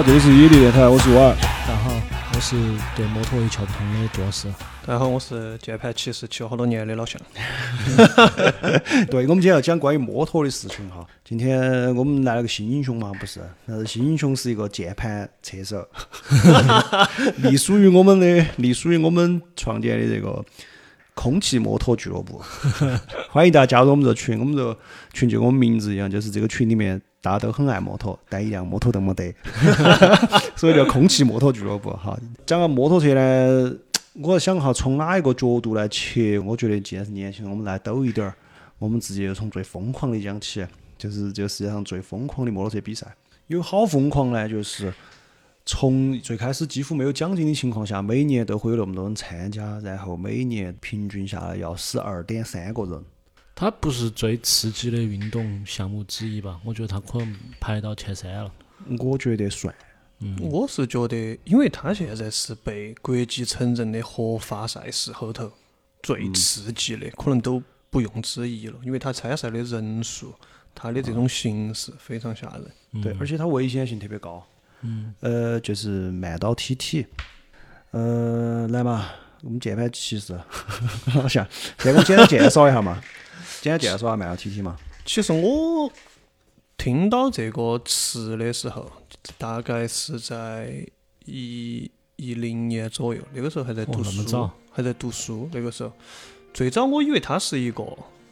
好，这里是野地电台，我是五二。大家好，我是对摩托一窍不通的杜老师。大家好，我是键盘骑士骑了好多年的老向。对，我们今天要讲关于摩托的事情哈。今天我们来了个新英雄嘛，不是？但是，新英雄是一个键盘车手，隶属于我们的，隶属于我们创建的这个空气摩托俱乐部。欢迎大家加入我们这个群，我们这个群就跟我们名字一样，就是这个群里面大家都很爱摩托，但一辆摩托都没得，所以叫空气摩托俱乐部哈。讲到摩托车呢。我想哈，从哪一个角度来切？我觉得既然是年轻人，我们来抖一点儿。我们直接就从最疯狂的讲起，就是这个世界上最疯狂的摩托车比赛。有好疯狂呢，就是从最开始几乎没有奖金的情况下，每年都会有那么多人参加，然后每年平均下来要死二点三个人。它不是最刺激的运动项目之一吧？我觉得它可能排到前三了。我觉得算。嗯我是觉得，因为它现在是被国际承认的合法赛事后头最刺激的，可能都不用之一了。因为它参赛的人数，它的这种形式非常吓人。对，而且它危险性特别高。嗯。呃，就是慢刀 TT。呃，来嘛，我们键盘骑士，好像，先给我简单介绍一下嘛，简单介绍下慢刀 TT 嘛。其实我听到这个词的时候。大概是在一一零年左右，那个时候还在读书，还在读书。那个时候，最早我以为它是一个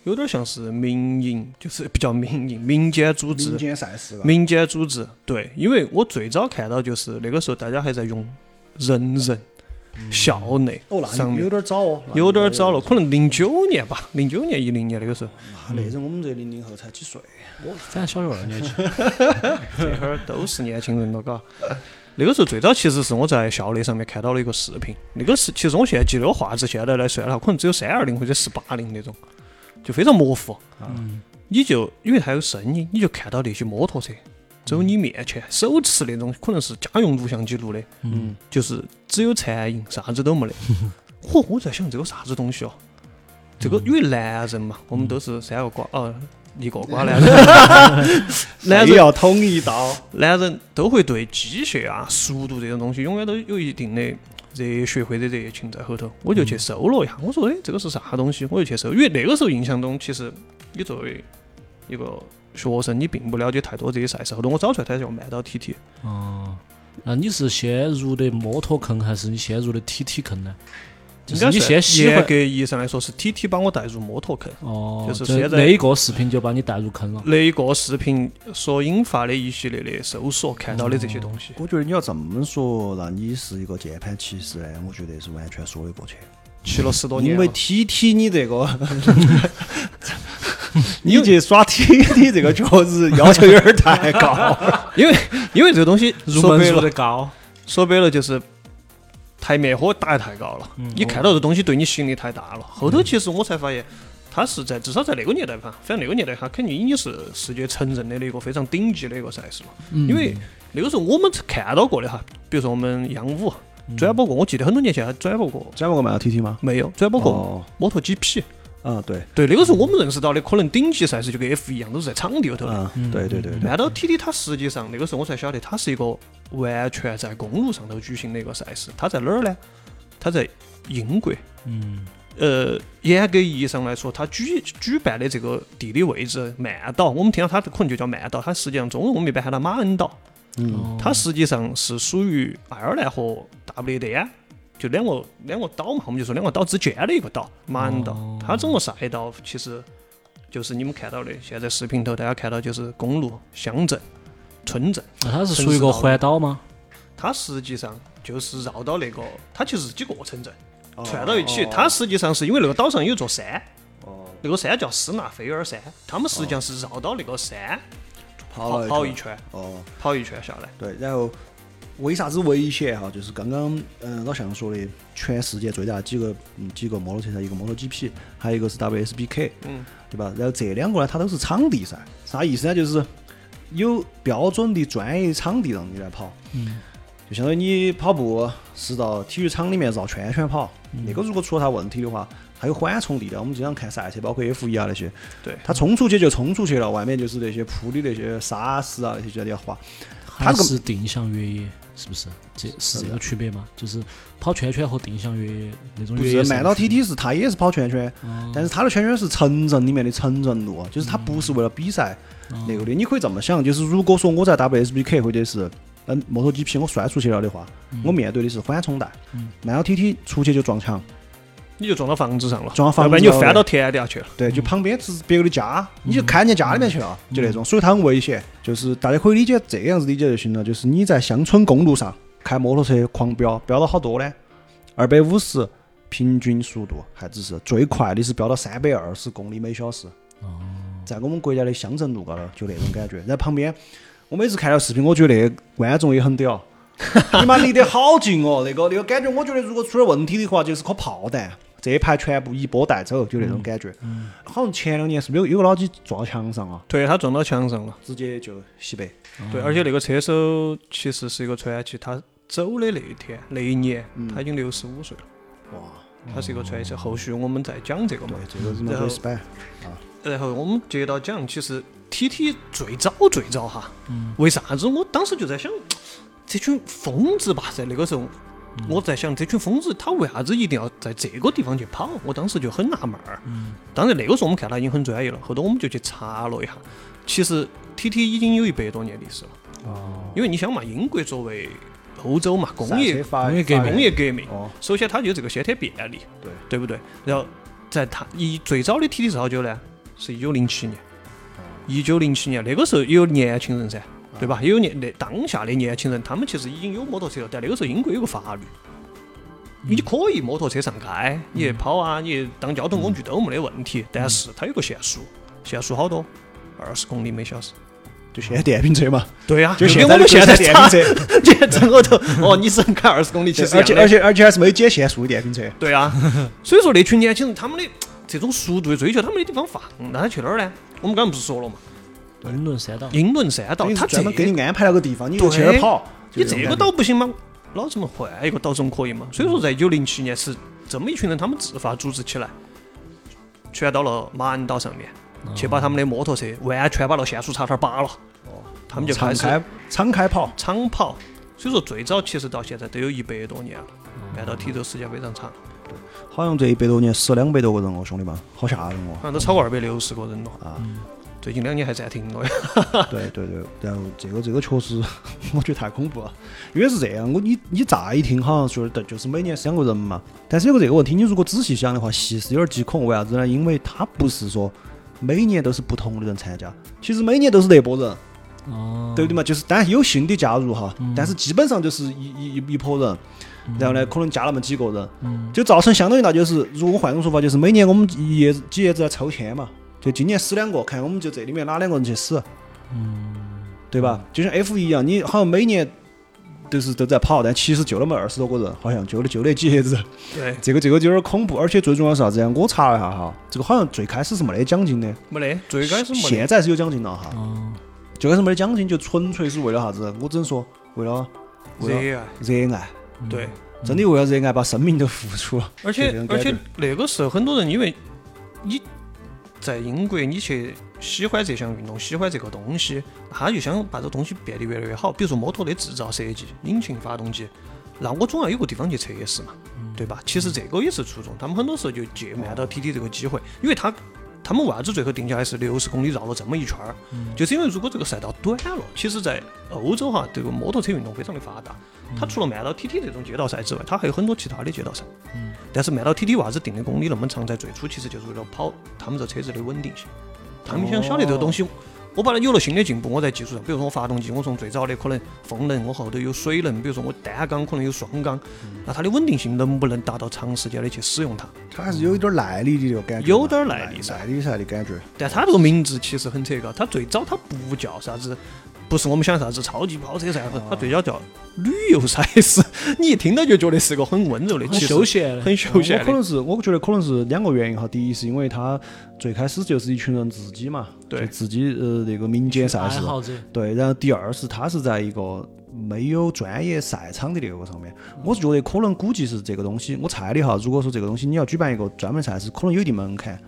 有点像是民营，就是比较民营、民间组织、民间赛事、民间组织。对，因为我最早看到就是那个时候大家还在用人人校内上面，有点早哦，有点早了，可能零九年吧，零九年、一零年那个时候。那阵我们这零零后才几岁？我反正小学二年级，这会儿都是年轻人了，嘎。那个时候最早其实是我在校内上面看到了一个视频，那个是其实我现在记那个画质，现在来算的话，可能只有三二零或者四八零那种，就非常模糊。嗯。你就因为它有声音，你就看到那些摩托车走你面前，手持那种可能是家用录像机录的，嗯，就是只有残影，啥子都没得。嚯！我在想这个啥子东西哦？这个因为男人嘛，我们都是三个瓜哦。一个瓜 男人，男人要捅一刀。男人都会对机械啊、速度这种东西，永远都有一定的热血或者热情在后头。我就去搜了一下，我说：“哎，这个是啥东西？”我就去搜，因为那个时候印象中，其实你作为一个学生，你并不了解太多这些赛事。后头我找出来，它叫慢刀 TT。哦，那你是先入的摩托坑，还是你先入的 TT 坑呢？应该你先严格意义上来说是 T T 把我带入摩托坑，哦，就是现在那一个视频就把你带入坑了。那一个视频所引发的一系列的搜索，看到的这些东西。我觉得你要这么说，那你是一个键盘骑士呢？我觉得是完全说得过去。骑了十多年。因为 T T 你这个，你去耍 T T 这个确实要求有点太高。因为因为这个东西入门入的高，说白了就是。台面火打得太高了，你看到这东西对你吸引力太大了。后头其实我才发现，它是在至少在那个年代吧，反正那个年代它肯定已经是世界承认的一个非常顶级的一个赛事了。因为那个时候我们看到过的哈，比如说我们央五转播过，我记得很多年前还转播过，转播过慢 T T 吗？没有，转播过摩托 G P。啊，对对，那个时候我们认识到的可能顶级赛事就跟 F 一样，都是在场地里头的。对对对。慢刀 TT 它实际上那个时候我才晓得，它是一个完全在公路上头举行的一个赛事。它在哪儿呢？它在英国。嗯。呃，严格意义上来说，它举举办的这个地理位置，曼岛，我们听到它可能就叫曼岛，它实际上中文我们一般喊它马恩岛。嗯。它实际上是属于爱尔兰和大不列颠。就两个两个岛嘛，我们就说两个岛之间的一个岛，马恩岛。它整个赛道其实就是你们看到的，现在视频头大家看到就是公路、乡镇、村镇。那它是属于一个环岛吗？它实际上就是绕到那个，它其实是几个城镇哦串到一起。哦它实际上是因为那个岛上有座山，哦，那个山叫斯纳菲尔山，他们实际上是绕到那个山跑跑跑一圈，哦，跑一圈下来。对，然后为啥子危险哈？就是刚刚嗯老向说的，全世界最大的几个嗯几个摩托车赛，一个摩托 GP，还有一个是 WSBK，嗯，对吧？然后这两个呢，它都是场地赛，啥意思呢？就是有标准的专业场地让你来跑，嗯，就相当于你跑步是到体育场里面绕圈圈跑，嗯那个如果出了啥问题的话，它有缓冲地的。我们经常看赛车，包括 F 一啊那些，对，它冲出去就冲出去了，外面就是那些铺的那些沙石啊那些就在地下滑。它是定向越野，是不是？这是这个区别吗？就是跑圈圈和定向越野那种不是慢到 TT 是它也是跑圈圈，哦。但是它的圈圈是城镇里面的城镇路，就是它不是为了比赛哦。那个的。你可以这么想，就是如果说我在 WSBK 或者是嗯摩托 GP 我摔出去了的话，我面对的是缓冲带嗯，慢到 TT 出去就撞墙，你就撞到房子上了，撞到房要不然子你就翻到田底下去了。对，就旁边是别个的家，你就看见家里面去了，就那种，所以它很危险。就是大家可以理解这个样子理解就行了，就是你在乡村公路上开摩托车狂飙，飙到好多呢？二百五十平均速度，还只是最快的是飙到三百二十公里每小时。在我们国家的乡镇路高头就那种感觉。然后旁边，我每次看到视频，我觉得那个观众也很屌，你妈离得好近哦，那个那个感觉，我觉得如果出了问题的话，就是颗炮弹。这一排全部一波带走，就那种感觉。嗯好像前两年是不是有有个老几撞墙上啊，对他撞到墙上了，直接就西北。对，而且那个车手其实是一个传奇，他走的那一天那一年他已经六十五岁了，哇，他是一个传奇。后续我们再讲这个嘛对。，这个然后 respect。然后我们接到讲，其实 T T 最早最早哈，为啥子我当时就在想，这群疯子吧，在那个时候，我在想这群疯子他为啥子一定要在这个地方去跑？我当时就很纳闷儿。嗯当然那个时候我们看他已经很专业了，后头我们就去查了一下，其实 T T 已经有一百多年历史了。哦，因为你想嘛，英国作为欧洲嘛，工业工业革命工业革命，哦，首先它就有这个先天便利，对对不对？然后在它一最早的 T T 是好久呢？是一九零七年，一九零七年那个时候也有年轻人噻，对吧？也有年那当下的年轻人，他们其实已经有摩托车了，但那个时候英国有个法律。你可以摩托车上街，你跑啊，你当交通工具都没得问题，但是它有个限速，限速好多，二十公里每小时。就现在电瓶车嘛，对呀、就跟现在我们现在电瓶车，电城后头，哦，你只能开二十公里，其实而且而且而且还是没减限速的电瓶车。对啊，所以说那群年轻人他们的这种速度的追求，他们没地方放，那他去哪儿呢？我们刚刚不是说了嘛，英伦三岛，英伦三岛，他这专门给你安排了个地方，你就去那儿跑。你这个岛不行吗？老子们换一个岛总可以嘛？所以说，在一九零七年是这么一群人，他们自发组织起来，全到了马鞍岛上面，去把他们的摩托车完全把那限速插头拔了。他们就开始敞开敞开跑，敞跑。所以说，最早其实到现在都有一百多年了，按照体轴时间非常长，好像这一百多年死了两百多个人哦，兄弟们，好吓人哦好。像都超过二百六十个人了。啊，最近两年还暂停了。对 对对，然后这个这个确实，我觉得太恐怖了。因为是这样，我你你乍一听好像说的就是每年死两个人嘛，但是有个这个问题，你如果仔细想的话，其实有点惊恐。为啥子呢？因为它不是说每年都是不同的人参加，其实每年都是那波人，哦，对不对嘛？就是当然有新的加入哈，但是基本上就是一一一一拨人。然后呢，可能加那么几个人，就造成相当于那就是，如果换种说法，就是每年我们一叶子几叶子在抽签嘛，就今年死两个，看我们就这里面哪两个人去死，嗯。对吧？就像 F 一样，你好像每年都是都在跑，但其实就那么二十多个人，好像就那就那几爷子，对，这个这个就有点恐怖，而且最重要是啥子呀？我查了一下哈，这个好像最开始是没得奖金的，没得，最开始没得。现在是有奖金了哈，哦，最开始没得奖金，就纯粹是为了啥子？我只能说为了为了热爱，热爱，对，真的为了热爱把生命都付出了，而且而且那个时候很多人因为你在英国，你去喜欢这项运动，喜欢这个东西，他就想把这东西变得越来越好。比如说摩托的制造设计、引擎、发动机，那我总要有个地方去测试嘛，对吧？其实这个也是初衷，他们很多时候就借慢到 TT 这个机会，因为他。他们为啥子最后定下来是六十公里绕了这么一圈儿？就是因为如果这个赛道短了，其实，在欧洲哈，这个摩托车运动非常的发达。它除了慢到 TT 这种街道赛之外，它还有很多其他的街道赛。但是慢到 TT 为啥子定的公里那么长？在最初其实就是为了跑他们这车子的稳定性。他们想晓得这个东西我把它有了新的进步，我在技术上，比如说我发动机，我从最早的可能风能，我后头有水能，比如说我单缸可能有双缸，那它的稳定性能不能达到长时间的去使用它？它还是有一点耐力的这个感觉，有点耐力噻耐力噻的感觉。但它这个名字其实很扯嘎，它最早它不叫啥子，不是我们想啥子超级跑车赛，它最早叫旅游赛事。你一听到就觉得是个很温柔的，很休闲的很休闲的。我可能是，我觉得可能是两个原因哈。第一是因为它最开始就是一群人自己嘛，对自己呃那个民间赛事，爱好者，对。然后第二是它是在一个没有专业赛场的那个上面，我是觉得可能估计是这个东西，我猜的哈。如果说这个东西你要举办一个专门赛事，可能有一定门槛。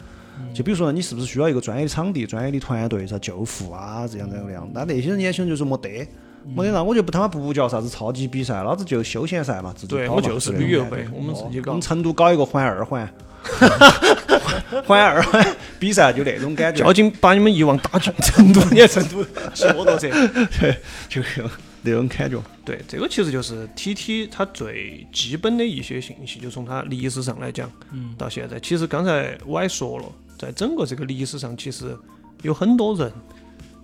就比如说，你是不是需要一个专业的场地、专业的团队，啥救护啊，这样这样那样？那那些年轻人就说没得，没得，那我就不他妈不叫啥子超级比赛，老子就休闲赛嘛，自己搞嘛我就是旅游呗，我们自己搞我们。成都搞一个环二环，环二环比赛就那种感觉交，警把你们一网打尽成都，你 看成都骑摩托车。对就那种感觉。对，这个其实就是 TT 它最基本的一些信息，就从它历史上来讲，嗯到现在，其实刚才我也说了，在整个这个历史上，其实有很多人，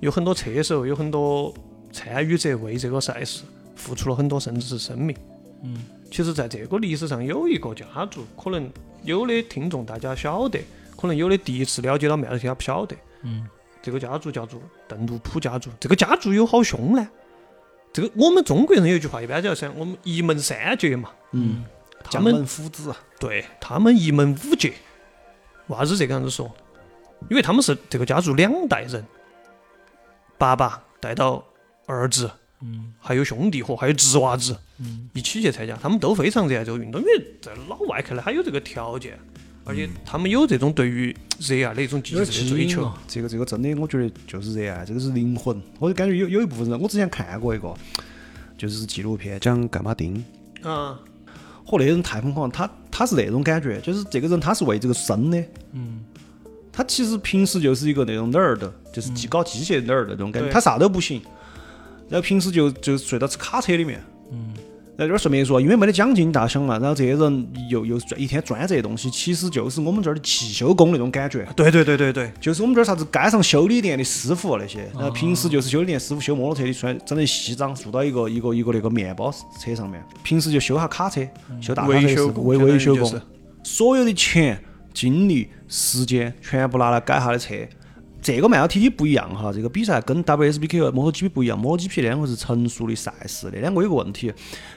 有很多车手，有很多参与者为这个赛事付出了很多，甚至是生命。嗯，其实，在这个历史上有一个家族，可能有的听众大家晓得，可能有的第一次了解到麦乐他不晓得。嗯，这个家族叫做邓禄普家族。这个家族有好凶呢？这个我们中国人有一句话，一般叫啥？我们一门三杰嘛。嗯，他们江门夫子，对他们一门五杰，为啥子这个样子说？因为他们是这个家族两代人，爸爸带到儿子，嗯，还有兄弟伙，还有侄娃子，嗯，一起去参加，他们都非常热爱这个运动，因为在老外看来，他有这个条件，而且他们有这种对于热爱的一种极致的追求。这个这个真的，我觉得就是热爱，这个是灵魂。我就感觉有有一部分人，我之前看过一个，就是纪录片讲干马丁，啊，嚯，那人太疯狂，他他是那种感觉，就是这个人他是为这个生的，嗯，他其实平时就是一个那种 nerd，就是机搞机械 nerd 那种感觉，对他啥都不行，然后平时就就睡到卡车里面。嗯。在这儿顺便说，因为没得奖金，大家想嘛，然后这些人又又专一天钻这些东西，其实就是我们这儿的汽修工那种感觉，对对对对对，就是我们这儿啥子街上修理店的师傅那些，然后平时就是修理店师傅修摩托车的，穿整成西装，坐到一个一个一个那个面包车上面，平时就修下卡车，修大卡车维维维修工。所有的钱、精力、时间全部拿来改他的车。这个慢摇 TT 不一样哈，这个比赛跟 WSBK 摩托 GP 不一样，摩托 GP 那两个是成熟的赛事，那两个有个问题，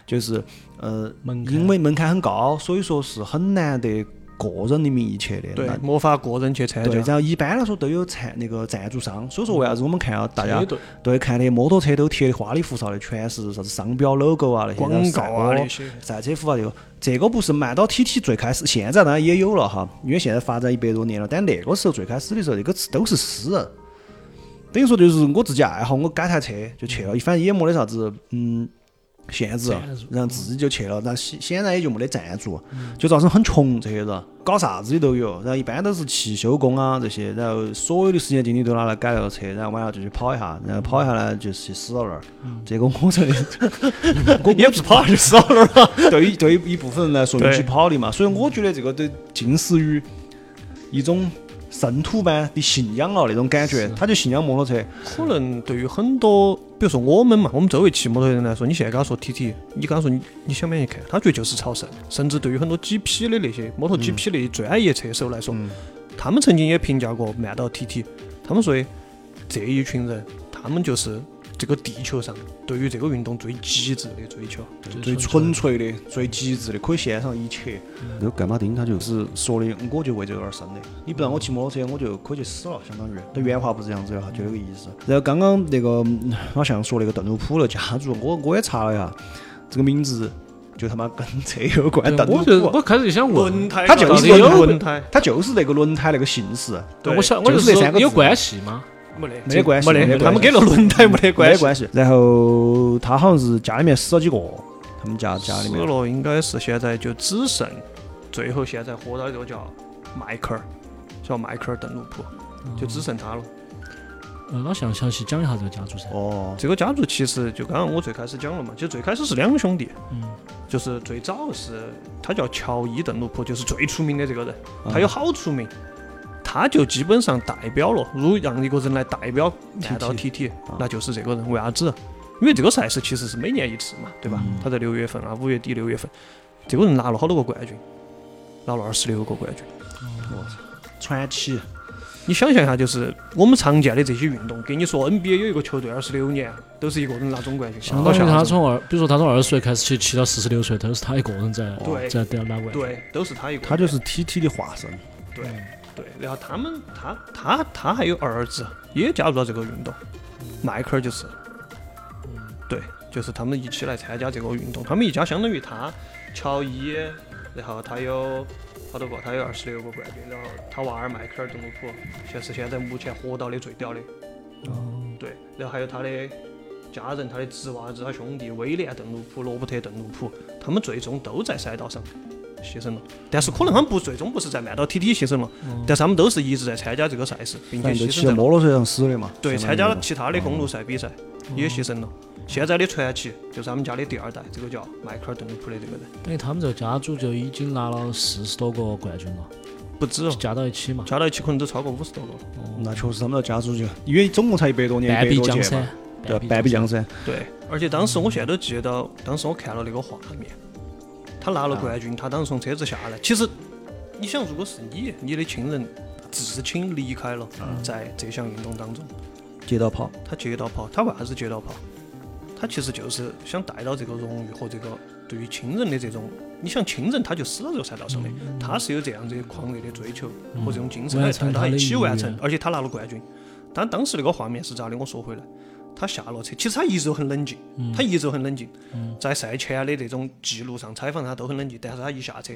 就是呃，门因为门槛很高，所以说是很难得个人的名义去的。对那，没法个人去参对，加。然后一般来说都有赞那个赞助商，所以说为啥子我们看到大家对看的摩托车都贴的花里胡哨的，全是啥子商标 logo 啊那些广告啊那些，赛车服啊这个，这个不是慢到 TT 最开始，现在当然也有了哈，因为现在发展一百多年了，但那个时候最开始的时候，那个都是私人，等于说就是我自己爱好，我改台车就去了，反正也没得啥子嗯限制，然后自己就去了，那显显然也就没得赞助，就造成很穷这些人，搞啥子的都有，然后一般都是汽修工啊这些，然后所有的时间精力都拿来改那个车，然后晚上就去跑一下，然后跑一下呢就是去死到那儿，这个我这里我也不是跑就少了嘛。对于对于一部分人来说，对运气不好的嘛，所以我觉得这个都近似于一种圣徒般的信仰了那种感觉，他就信仰摩托车，可能对于很多，比如说我们嘛，我们周围骑摩托的人来说，你现在跟他说 TT，你跟他说你你想不想去看，他觉得就是朝圣。甚至对于很多 GP 的那些摩托 GP 的专业车手来说，嗯他们曾经也评价过曼岛 TT，他们说这一群人，他们就是这个地球上对于这个运动最极致的追求。最纯粹的、最极致的，可以献上一切。那个盖马丁他就是说的，我就为这个而生的。你不让我骑摩托车，我就可以去死了，相当于。他原话不是这样子的哈，就那个意思。然后刚刚那个嗯好像说那个邓禄普的家族，我我也查了一下，这个名字就他妈跟车有关。邓我就普，我开始就想问，轮胎，他就是有轮轮胎，他就是那个轮胎那个姓氏，对我想我就是有关系吗？没得没得关系没得，没得关系他们跟那轮胎没得关系。得关系。然后他好像是家里面死了几个，他们家家里面。死了应该是现在就只剩最后现在活到这个叫迈克尔，叫迈克尔邓禄普，就只剩他了。呃，老详详细讲一下这个家族噻。哦，这个家族其实就刚刚我最开始讲了嘛，其实最开始是两兄弟，嗯，就是最早是他叫乔伊邓禄普，就是最出名的这个人，嗯他有好出名，他就基本上代表了，如果让一个人来代表慢道 TT，那就是这个人。为啥子？因为这个赛事其实是每年一次嘛，对吧？他在六月份啊，五月底六月份，这个人拿了好多个冠军，拿了二十六个冠军。传奇，你想象一下，就是我们常见的这些运动，给你说 NBA 有一个球队二十六年都是一个人拿总冠军，相当于他从二，比如说他从二十岁开始骑，骑到四十六岁，都是他一个人在在在拿冠军。对，都是他一个。他就是 TT 的化身。对对，然后他们他他他还有儿子也加入了这个运动，迈克尔就是，对，就是他们一起来参加这个运动，他们一家相当于他乔伊，然后他有好多个，他有二十六个冠军，然后他娃儿迈克尔邓禄普，现是现在目前活到的最屌的，对，然后还有他的家人，他的侄娃子，他兄弟威廉邓禄普、罗伯特邓禄普，他们最终都在赛道上。牺牲了，但是可能他们不最终不是在曼岛 TT 牺牲了，但是他们都是一直在参加这个赛事，并且牺牲在摩托车上死的嘛。对，参加了其他的公路赛比赛，也牺牲了。现在的传奇就是他们家的第二代，这个叫迈克尔邓禄普的这个人。等于他们这个家族就已经拿了四十多个冠军了，不止哦，加到一起嘛，加到一起可能都超过五十多个了。哦那确实他们这家族就，因为总共才一百多年，半壁江山，对，半壁江山。对，而且当时我现在都记得到，当时我看了那个画面。他拿了冠军，他当时从车子下来。其实，你想，如果是你，你的亲人至亲离开了，在这项运动当中，接到跑，他接到跑，他为啥子接到跑？他其实就是想带到这个荣誉和这个对于亲人的这种。你想，亲人他就死到这个赛道上的，他是有这样子狂热的追求和这种精神来带他一起完成，而且他拿了冠军。但当时那个画面是咋的？我说回来。他下了车，其实他一直都很冷静，他一直都很冷静，在赛前的这种记录上采访他都很冷静，但是他一下车，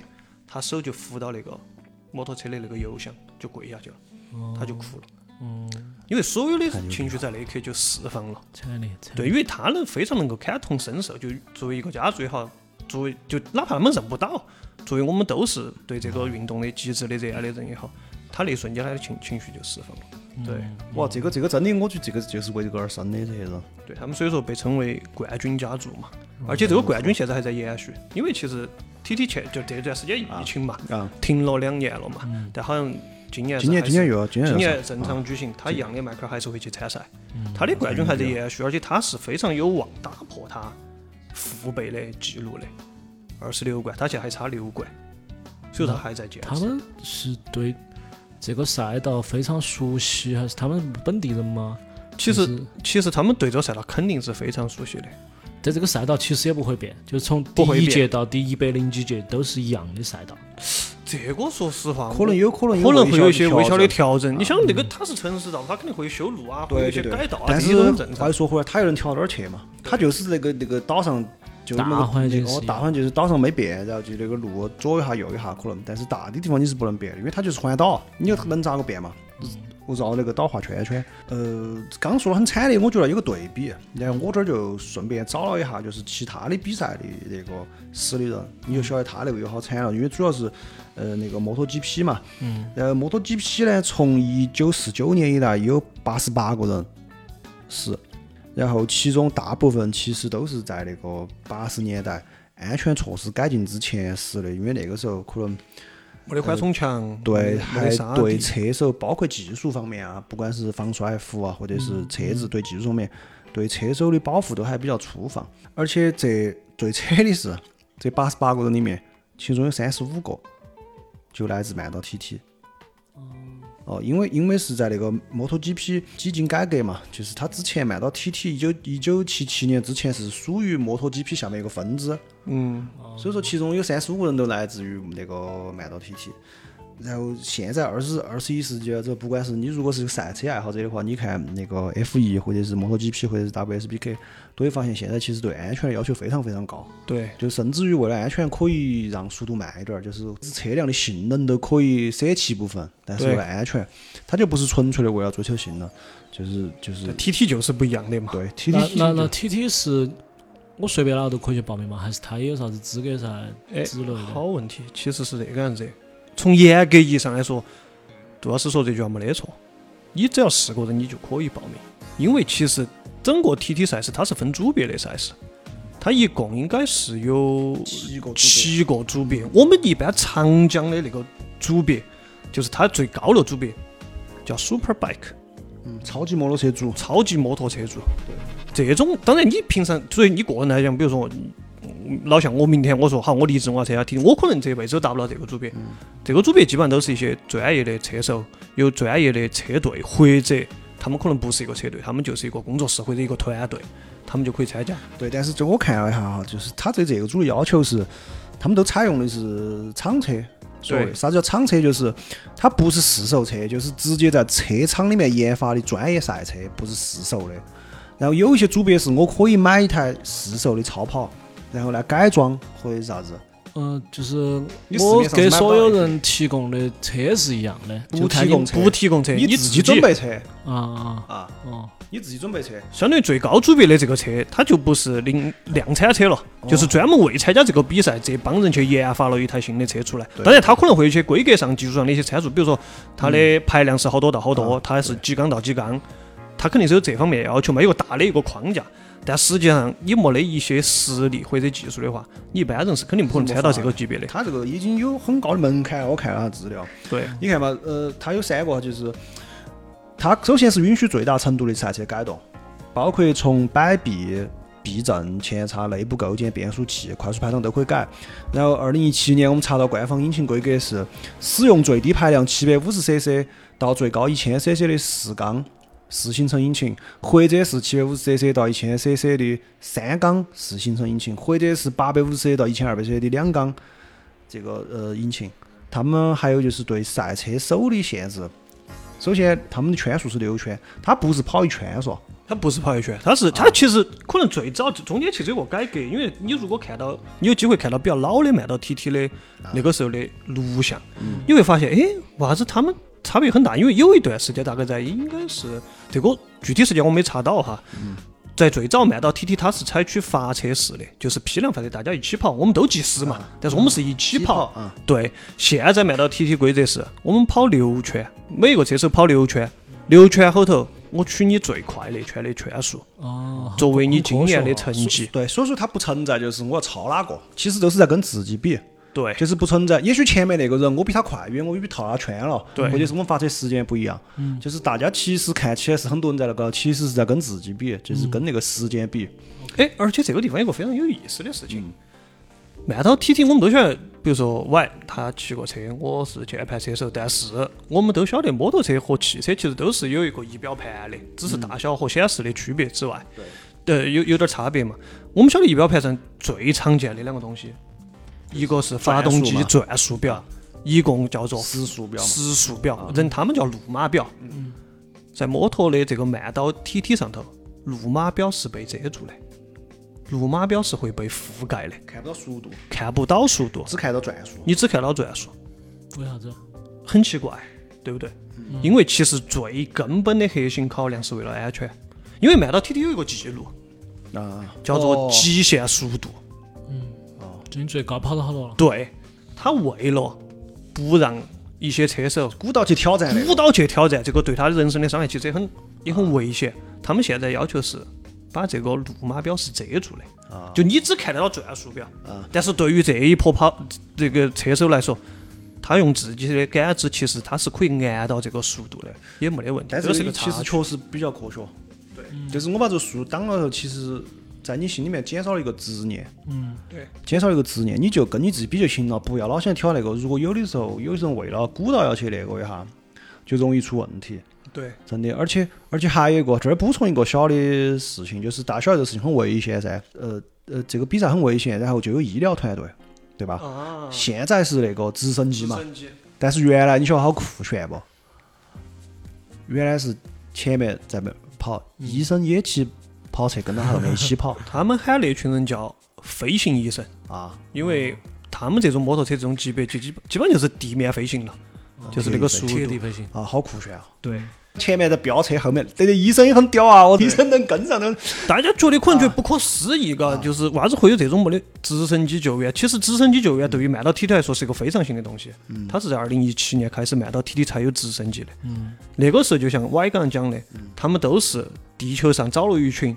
他手就扶到那个摩托车的那个油箱，就跪下去了，他就哭了，因为所有的情绪在那一刻就释放了，对，因为他能非常能够感同身受，就作为一个家族也好，作为就哪怕他们认不到，作为我们都是对这个运动的极致的热爱的人也好，他那一瞬间他的情情绪就释放了。对，哇，这个这个真的，我觉得这个就是为这个而生的这些人。对他们，所以说被称为冠军家族嘛。而且这个冠军现在还在延续，因为其实 T T 前就这段时间疫情嘛，啊停了两年了嘛。但好像今年今年今年又要今年正常举行，他一样的迈克尔还是会去参赛，他的冠军还在延续，而且他是非常有望打破他父辈的记录的，二十六冠，他现在还差六冠，所以说他还在坚持。他们是对。这个赛道非常熟悉，还是他们本地人吗？其实，其实他们对这个赛道肯定是非常熟悉的。在这个赛道其实也不会变，就是从第一届到第一百零几届都是一样的赛道。这个说实话，可能有可能可能会有一些微小的调整。你想，那个它是城市道，它肯定会修路啊，会有一些改道啊，但是话又说回来，它又能调到哪儿去嘛？它就是那个那个岛上。就那个环境，大环境就是岛上没变，然后就那个路左一下右一下可能，但是大的地方你是不能变的，因为它就是环岛，你能咋个变嘛？我绕那个岛画圈圈。呃，刚说的很惨的，我觉得有个对比，然后我这儿就顺便找了一下，就是其他的比赛的那个死的人，你就晓得他那个有好惨了，因为主要是呃那个摩托 GP 嘛，嗯，然后摩托 GP 呢，从一九四九年以来有八十八个人死。然后，其中大部分其实都是在那个八十年代安全措施改进之前死的，因为那个时候可能没得缓冲墙，对，还对车手，包括技术方面啊，不管是防摔服啊，或者是车子对技术方面，对车手的保护都还比较粗放。而且这最扯的是，这八十八个人里面，其中有三十五个就来自曼道 TT。哦，因为因为是在那个摩托 GP 几经改革嘛，就是它之前卖到 TT 一九一九七七年之前是属于摩托 GP 下面一个分支，嗯，所以说其中有三十五个人都来自于那个慢到 TT。然后现在二十二十一世纪了，这不管是你如果是个赛车爱好者的话，你看那个 F 一或者是摩托 GP 或者是 WSBK，都会发现现在其实对安全的要求非常非常高。对，就甚至于为了安全可以让速度慢一点儿，就是车辆的性能都可以舍弃部分，但是为了安全，它就不是纯粹的为了追求性能，就是就是。TT 就是不一样的嘛。对，TT 那那那 TT 是我随便哪个都可以去报名吗？还是他也有啥子资格噻之类的？好问题，其实是这个样子。从严格意义上来说，杜老师说这句话没得错。你只要是个人，你就可以报名。因为其实整个 TT 赛事它是分组别的赛事，它一共应该是有七个七个组别。我们一般常讲的那个组别，就是它最高的组别叫 Super Bike，嗯，超级摩托车组，超级摩托车主。这种当然你平常作为你个人来讲，比如说。嗯老像我明天我说好，我离职我要参加 TT，我可能这辈子都达不到这个组别。这个组别基本上都是一些专业的车手，有专业的车队，或者他们可能不是一个车队，他们就是一个工作室或者一个团队，他们就可以参加。对，但是就我看了一下哈，就是他对这个组的要求是，他们都采用的是厂车。对啥子叫厂车？就是它不是试售车，就是直接在车厂里面研发的专业赛车，不是试售的。然后有一些组别是我可以买一台试售的超跑，然后来改装或者是啥子。嗯，就是我给所有人提供的车是一样的，不提供车不提供车，你你自己准备车啊啊啊，哦，你自己准备车。相当于最高组别的这个车，它就不是零量产车了，哦就是专门为参加这个比赛，这帮人去研发了一台新的车出来。当然，它可能会有一些规格上、技术上的一些参数，比如说它的排量是好多到好多啊，它是几缸到几缸，它肯定是有这方面要求嘛，有个大的一个框架。但实际上，你没得一些实力或者技术的话，你一般人是肯定不可能参到这个级别的。它这个已经有很高的门槛，我看了下资料。对，你看嘛，呃，它有三个，就是它首先是允许最大程度的赛车改动，包括从摆臂、避震、前叉、内部构件、变速器、快速排档都可以改。然后，二零一七年我们查到官方引擎规格是使用最低排量七百五十 cc 到最高一千 cc 的四缸四行程引擎，或者是七百五十 cc 到一千 cc 的三缸四行程引擎，或者是八百五十 cc 到一千二百 cc 的两缸这个呃引擎。他们还有就是对赛车手的限制。首先，他们的圈数是六圈，它不是跑一圈嗦，它不是跑一圈，它是它其实可能最早中间其实有个改革，因为你如果看到你有机会看到比较老的慢到 TT 的那个时候的录像，你会发现，哎，为啥子他们差别很大？因为有一段时间，大概在应该是这个具体时间我没查到哈。在最早慢到 TT，它是采取发车式的，就是批量发车，大家一起跑，我们都计时嘛，但是我们是一起跑。嗯，对，现在慢到 TT 规则是我们跑六圈，每个车手跑六圈，六圈后头我取你最快那圈的圈数，哦，作为你今年的成绩。对，所以说它不存在就是我要超哪个，其实都是在跟自己比，对，就是不存在。也许前面那个人我比他快，因为我比套他圈了，对或者是我们发车时间不一样，嗯就是大家其实看起来是很多人在那个，其实是在跟自己比，就是跟那个时间比。哎，而且这个地方有个非常有意思的事情。慢到 TT 我们都晓得，比如说 Y 他骑过车，我是键盘车手，但是我们都晓得摩托车和汽车其实都是有一个仪表盘的，只是大小和显示的区别之外，对，有有点差别嘛。我们晓得仪表盘上最常见的两个东西，一个是发动机转转速表，一共叫做时速表，时速表，人他们叫路码表。在摩托的这个慢刀 TT 上头，路码表是被遮住的，路码表是会被覆盖的，看不到速度，看不到速度，只看到转速。你只看到转速，为啥子？很奇怪，对不对？因为其实最根本的核心考量是为了安全，因为慢刀 TT 有一个记录啊，叫做哦极限速度，就你最高跑到好多了？对，他为了不让一些车手鼓捣去挑战那个。鼓捣去挑战，这个对他人生的伤害其实也很也很危险。他们现在要求是把这个路码表是遮住的，啊就你只看得到转速表，但是对于这一波跑这个车手来说，他用自己的感知，其实他是可以按到这个速度的，也没得问题。但这个是这个其实确实比较科学。对，就是我把这个速度挡了后，其实在你心里面减少了一个执念。嗯，对，减少一个执念，你就跟你自己比就行了，不要老想挑那个。如果有的时候有人为了鼓捣要去那个一下，就容易出问题。对，真的，而且而且还有一个，这儿补充一个小的事情，就是大家晓得这个事情很危险噻。呃呃，这个比赛很危险，然后就有医疗团队，对吧？啊，现在是那个直升机嘛，但是原来你晓得好酷炫不？原来是前面在那跑，医生也骑跑车跟到后面一起跑 他们喊那群人叫飞行医生，啊。因为他们这种摩托车这种级别，就基本基本就是地面飞行了，就是那个速度。啊，好酷炫啊！对，前面在飙车，后面这个医生也很屌啊！我医生能跟上的，大家觉得可能觉得不可思议，嘎，就是为啥子会有这种没得直升机救援？其实直升机救援对于慢岛 TT 来说是一个非常新的东西，它是在二零一七年开始慢岛 TT 才有直升机的。嗯，那个时候就像 Y 刚刚讲的，他们都是地球上找了一群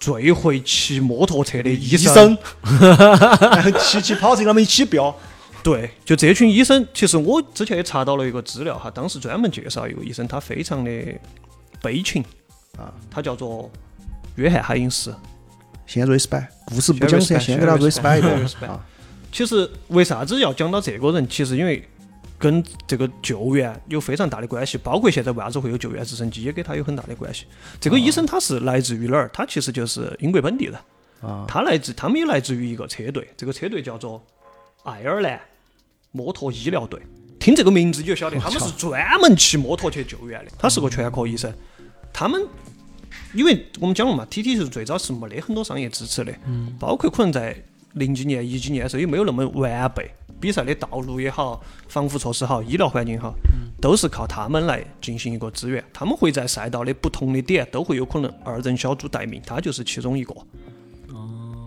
最会骑摩托车的医医生，然后骑骑跑车，他们一起飙。对，就这群医生，其实我之前也查到了一个资料哈，当时专门介绍一个医生，他非常的悲情啊，他叫做约翰海因斯。先 respect，故事不讲噻，先给他 respect 一个啊。其实为啥子要讲到这个人？其实因为跟这个救援有非常大的关系，包括现在为啥子会有救援直升机，也跟他有很大的关系。这个医生他是来自于哪儿？他其实就是英国本地人。啊。他来自，他们也来自于一个车队，这个车队叫做爱尔兰摩托医疗队。听这个名字你就晓得，他们是专门骑摩托去救援的。他是个全科医生。他们。因为我们讲了嘛，T T 是最早是没得很多商业支持的，嗯，包括可能在零几年、一几年的时候也没有那么完备，比赛的道路也好，防护措施好，医疗环境好，都是靠他们来进行一个支援。他们会在赛道的不同的点都会有可能二人小组待命，他就是其中一个。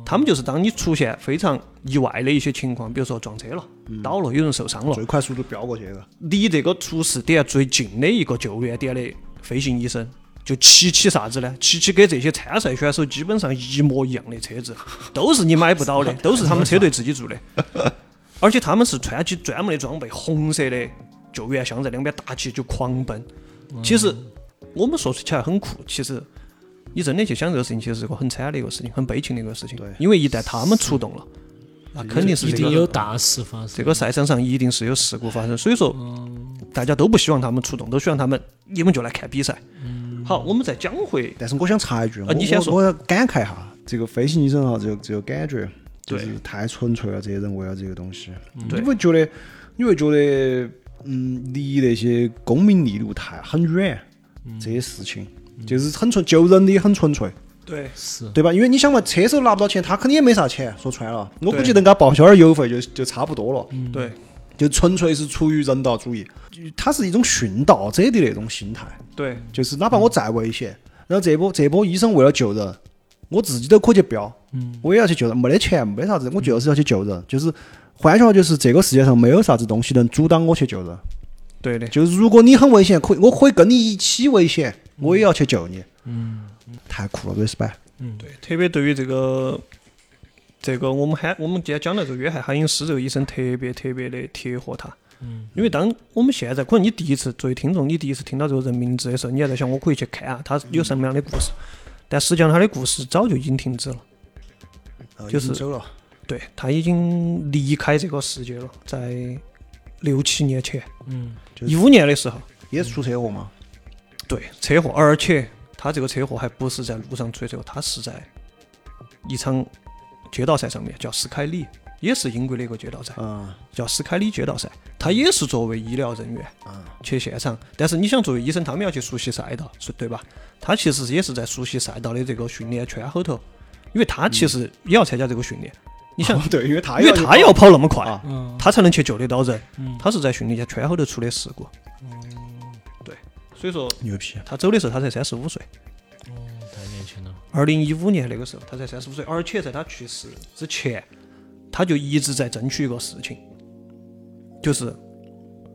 哦，他们就是当你出现非常意外的一些情况，比如说撞车了、倒了、有人受伤了，最快速度飙过去了，离这个出事点最近的一个救援点的飞行医生。就骑起啥子呢？骑起跟这些参赛选手基本上一模一样的车子，都是你买不到的，都是他们车队自己做的。而且他们是穿起专门的装备，红色的救援箱在两边搭起就狂奔。其实我们说起来很酷，其实你真的去想这个事情，其实是个很惨的一个事情，很悲情的一个事情。对，因为一旦他们出动了，那肯定是一定有大事发生。这个赛场上一定是有事故发生，所以说大家都不希望他们出动，都希望他们你们就来看比赛。好，我们再讲回，但是我想插一句，啊，你先说，我要感慨一下，这个飞行医生哈，这个这个感觉就是太纯粹了，这些人为了这个东西，你会觉得，你会觉得，嗯，离那些功名利禄太很远，这些事情就是很纯，救人的也很纯粹，对，是对吧？因为你想嘛，车手拿不到钱，他肯定也没啥钱，说穿了，我估计能给他报销点油费就就差不多了，对。就纯粹是出于人道主义，他是一种殉道者的那种心态。对，就是哪怕我再危险，然后这波这波医生为了救人，我自己都可以去飙，我也要去救人。没得钱，没啥子，我就是要去救人。就是换句话，就是这个世界上没有啥子东西能阻挡我去救人。对的，就是如果你很危险，可以我可以跟你一起危险，我也要去救你。嗯，太酷了，respect。嗯，对，特别对于这个。这个我们喊我们今天讲的这个约翰海因斯这个医生特别特别的贴合他，嗯，因为当我们现在可能你第一次作为听众，你第一次听到这个人名字的时候，你还在想我可以去看啊，他有什么样的故事？但实际上他的故事早就已经停止了，就是走了，对他已经离开这个世界了，在六七年前，嗯，一五年的时候也是出车祸吗？对，车祸，而且他这个车祸还不是在路上出的车祸，他是在一场。街道赛上面叫斯凯里，也是英国的一个街道赛，叫斯凯里街道赛。他也是作为医疗人员去现场，但是你想作为医生，他们要去熟悉赛道，是对吧？他其实也是在熟悉赛道的这个训练圈后头，因为他其实也要参加这个训练。你想，对，因为他因为他要跑那么快，他才能去救得到人。他是在训练圈后头出的事故。对，所以说牛批。他走的时候他才三十五岁。哦，太年轻了二零一五年那个时候，他才三十五岁，而且在他去世之前，他就一直在争取一个事情，就是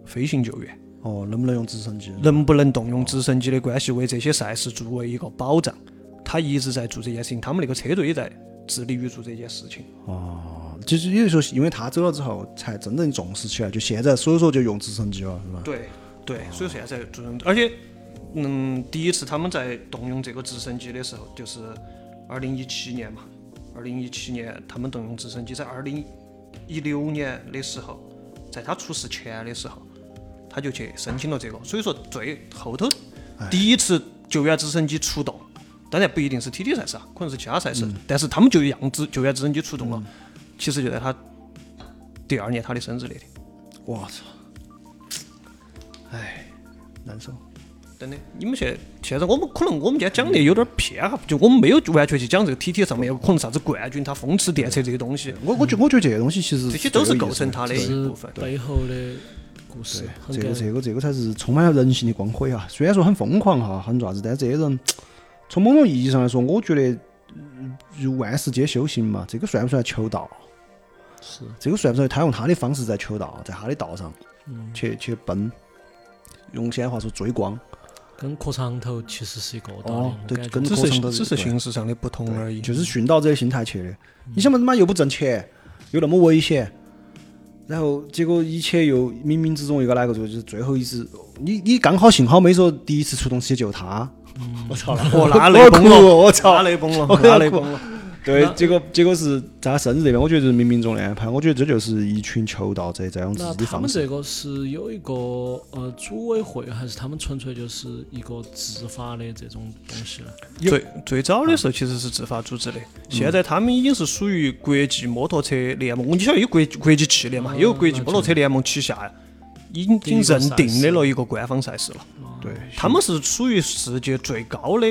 飞行救援。哦，能不能用直升机？能不能动用直升机的关系，为这些赛事作为一个保障？他一直在做这件事情，他们那个车队也在致力于做这件事情。哦，其实也就说，因为他走了之后，才真正重视起来。就现在，所以说就用直升机了，是吧？对对，所以现在做，而且。嗯，第一次他们在动用这个直升机的时候，就是二零一七年嘛。二零一七年他们动用直升机，在二零一六年的时候，在他出事前的时候，他就去申请了这个。所以说，最后头第一次救援直升机出动，当然不一定是 TT 赛事啊，可能是其他赛事，但是他们就让直救援直升机出动了。其实就在他第二年他的生日那天。我操！哎，难受。真的，你们现现在我们可能我们今天讲的有点偏哈，就我们没有完全去讲这个 T T 上面有可能啥子冠军他风驰电掣这些东西。我我觉我觉得这些东西其实这些都是构成他的一部分背后的故事。这个这个这个才是充满了人性的光辉啊！虽然说很疯狂哈，很爪子，但是这些人 从某种意义上来说，我觉得如万事皆修行嘛，这个算不算求道？是这个算不算他用他的方式在求道，在他的道上去去奔？用现在话说追光。跟磕长头其实是一个道理，对，跟磕长头只是形式上的不同而已。就是殉道者的心态去的。你想嘛，他妈又不挣钱，又那么危险，然后结果一切又冥冥之中又个哪个最后，就是最后一次，你你刚好幸好没说第一次出动去救他，我操，我，那 我雷崩了，哭我操那雷崩了，我那雷崩了。对，结果结果是在他生日这边，我觉得就是冥冥中的安排。我觉得这就是一群求道者在用自己的方式。他们这个是有一个呃组委会，还是他们纯粹就是一个自发的这种东西呢？最最早的时候其实是自发组织的，现在他们已经是属于国际摩托车联盟。你晓得有国国际汽联嘛？有国际摩托车联盟旗下已经认定的了一个官方赛事了。对，他们是属于世界最高的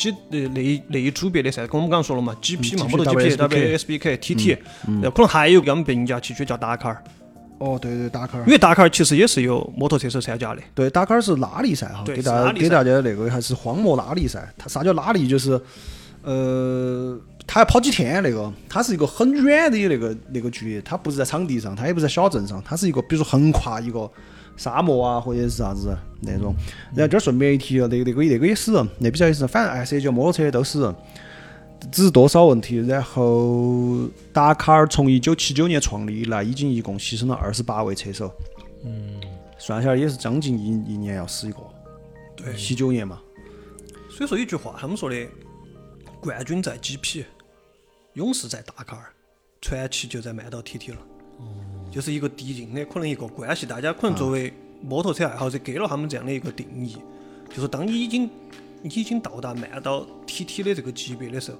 几呃那一那一组别的噻，跟我们刚刚说了嘛，GP 嘛，嗯摩托 GP、WSBK WSBK、TT，然后可能还有一个他们并驾齐驱叫达喀尔，哦，对对，达喀尔因。为达喀尔其实也是有摩托车手参加的。对，达喀尔是拉力赛哈，对给大家给大家那个还是荒漠拉力赛。它啥叫拉力？就是呃，它要跑几天那个，它是一个很远的那个那个距离，它不是在场地上，它也不是在小镇上，它是一个比如说横跨一个沙漠啊或者是啥子那种。然后这儿顺便一提哦，那个那个那个也死人，那比较也是，反正哎，涉及摩托车都死人。只是多少问题，然后达喀尔从一九七九年创立以来，已经一共牺牲了二十八位车手。嗯算下来也是将近一一年要死一个，对七九年嘛，所以说有句话，他们说的“冠军在 GP，勇士在达喀尔，传奇就在曼岛 TT 了”。就是一个递进的可能一个关系，大家可能作为摩托车爱好者给了他们这样的一个定义，就是当你已经已经到达慢到 TT 的这个级别的时候，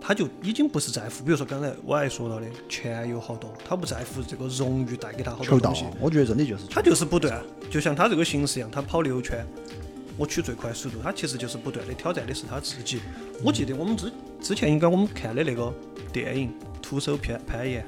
他就已经不是在乎，比如说刚才我还说到的钱有好多，他不在乎这个荣誉带给他好多东西，，我觉得真的就是他就是不断，就像他这个形式一样，他跑六圈，我取最快速度，他其实就是不断的挑战的是他自己。我记得我们之之前应该我们看的那个电影《徒手攀攀岩》，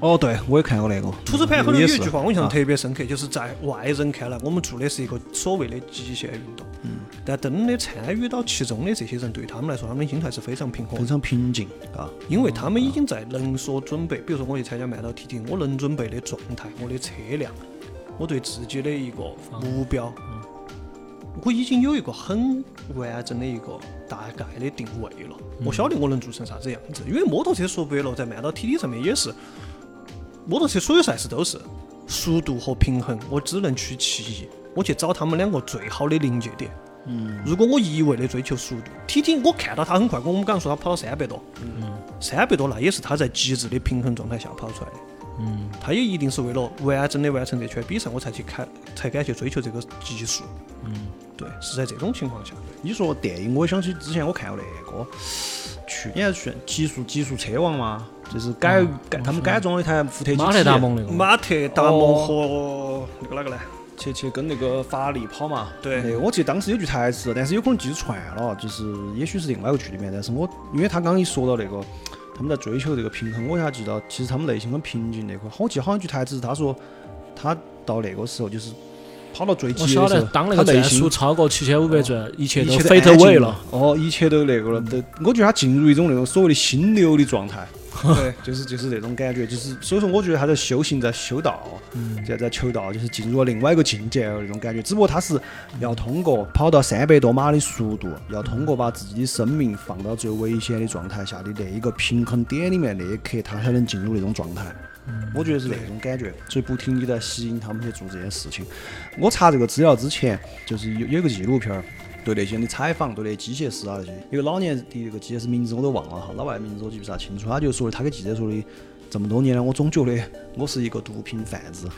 哦，对我也看过那个，徒手攀岩后头有一句话我印象啊。特别深刻，就是在外人看来，我们做的是一个所谓的极限运动，嗯。但真的参与到其中的这些人，对他们来说，他们的心态是非常平和。非常平静啊，因为他们已经在能所准备，比如说我去参加慢道 TT，我能准备的状态、我的车辆、我对自己的一个目标，我已经有一个很完整的一个大概的定位了。我晓得我能做成啥子样子，因为摩托车说白了，在曼岛 TT 上面也是，摩托车所有赛事都是速度和平衡，我只能取其一，我去找他们两个最好的临界点。嗯如果我一味的追求速度，T T 我看到他很快，我们刚刚说他跑了三百多，嗯三百多那也是他在极致的平衡状态下跑出来的。嗯，他也一定是为了完整的完成这圈比赛，我才去开，才敢去追求这个极速。嗯，对，是在这种情况下。你说电影，我也想起之前我看过那个，去年选极速极速车王嘛，就是改改他们改装了一台福特马特达蒙那个，马特达蒙和那个哪个呢？去去跟那个法拉利跑嘛。对那个我记得当时有句台词，但是有可能记串了，就是也许是另外一个剧里面，但是我因为他刚刚一说到那个他们在追求这个平衡，我一下记到其实他们内心很平静那块。我记得好像一句台词是他说他到那个时候就是跑到最极我晓得的时候，，当那个转他内心速超过七千五百转，一切都都飞头安静尾了。。哦，一切都那个了。都，我觉得他进入一种那种所谓的心流的状态，对，就是就是那种感觉，就是所以说我觉得他在修行，在修道，在在求道，就是进入了另外一个境界那种感觉。只不过他是要通过跑到三百多码的速度，要通过把自己的生命放到最危险的状态下的那一个平衡点里面，那一刻他才能进入那种状态。我觉得是那种感觉，所以不停地在吸引他们去做这件事情。我查这个资料之前，就是有有一个纪录片儿，对那些人的采访，对那些机械师啊那些，有个老年的那个机械师名字我都忘了哈，老外名字我记不啥清楚，他就说的，他给记者说的，这么多年了，我总觉得我是一个毒品贩子，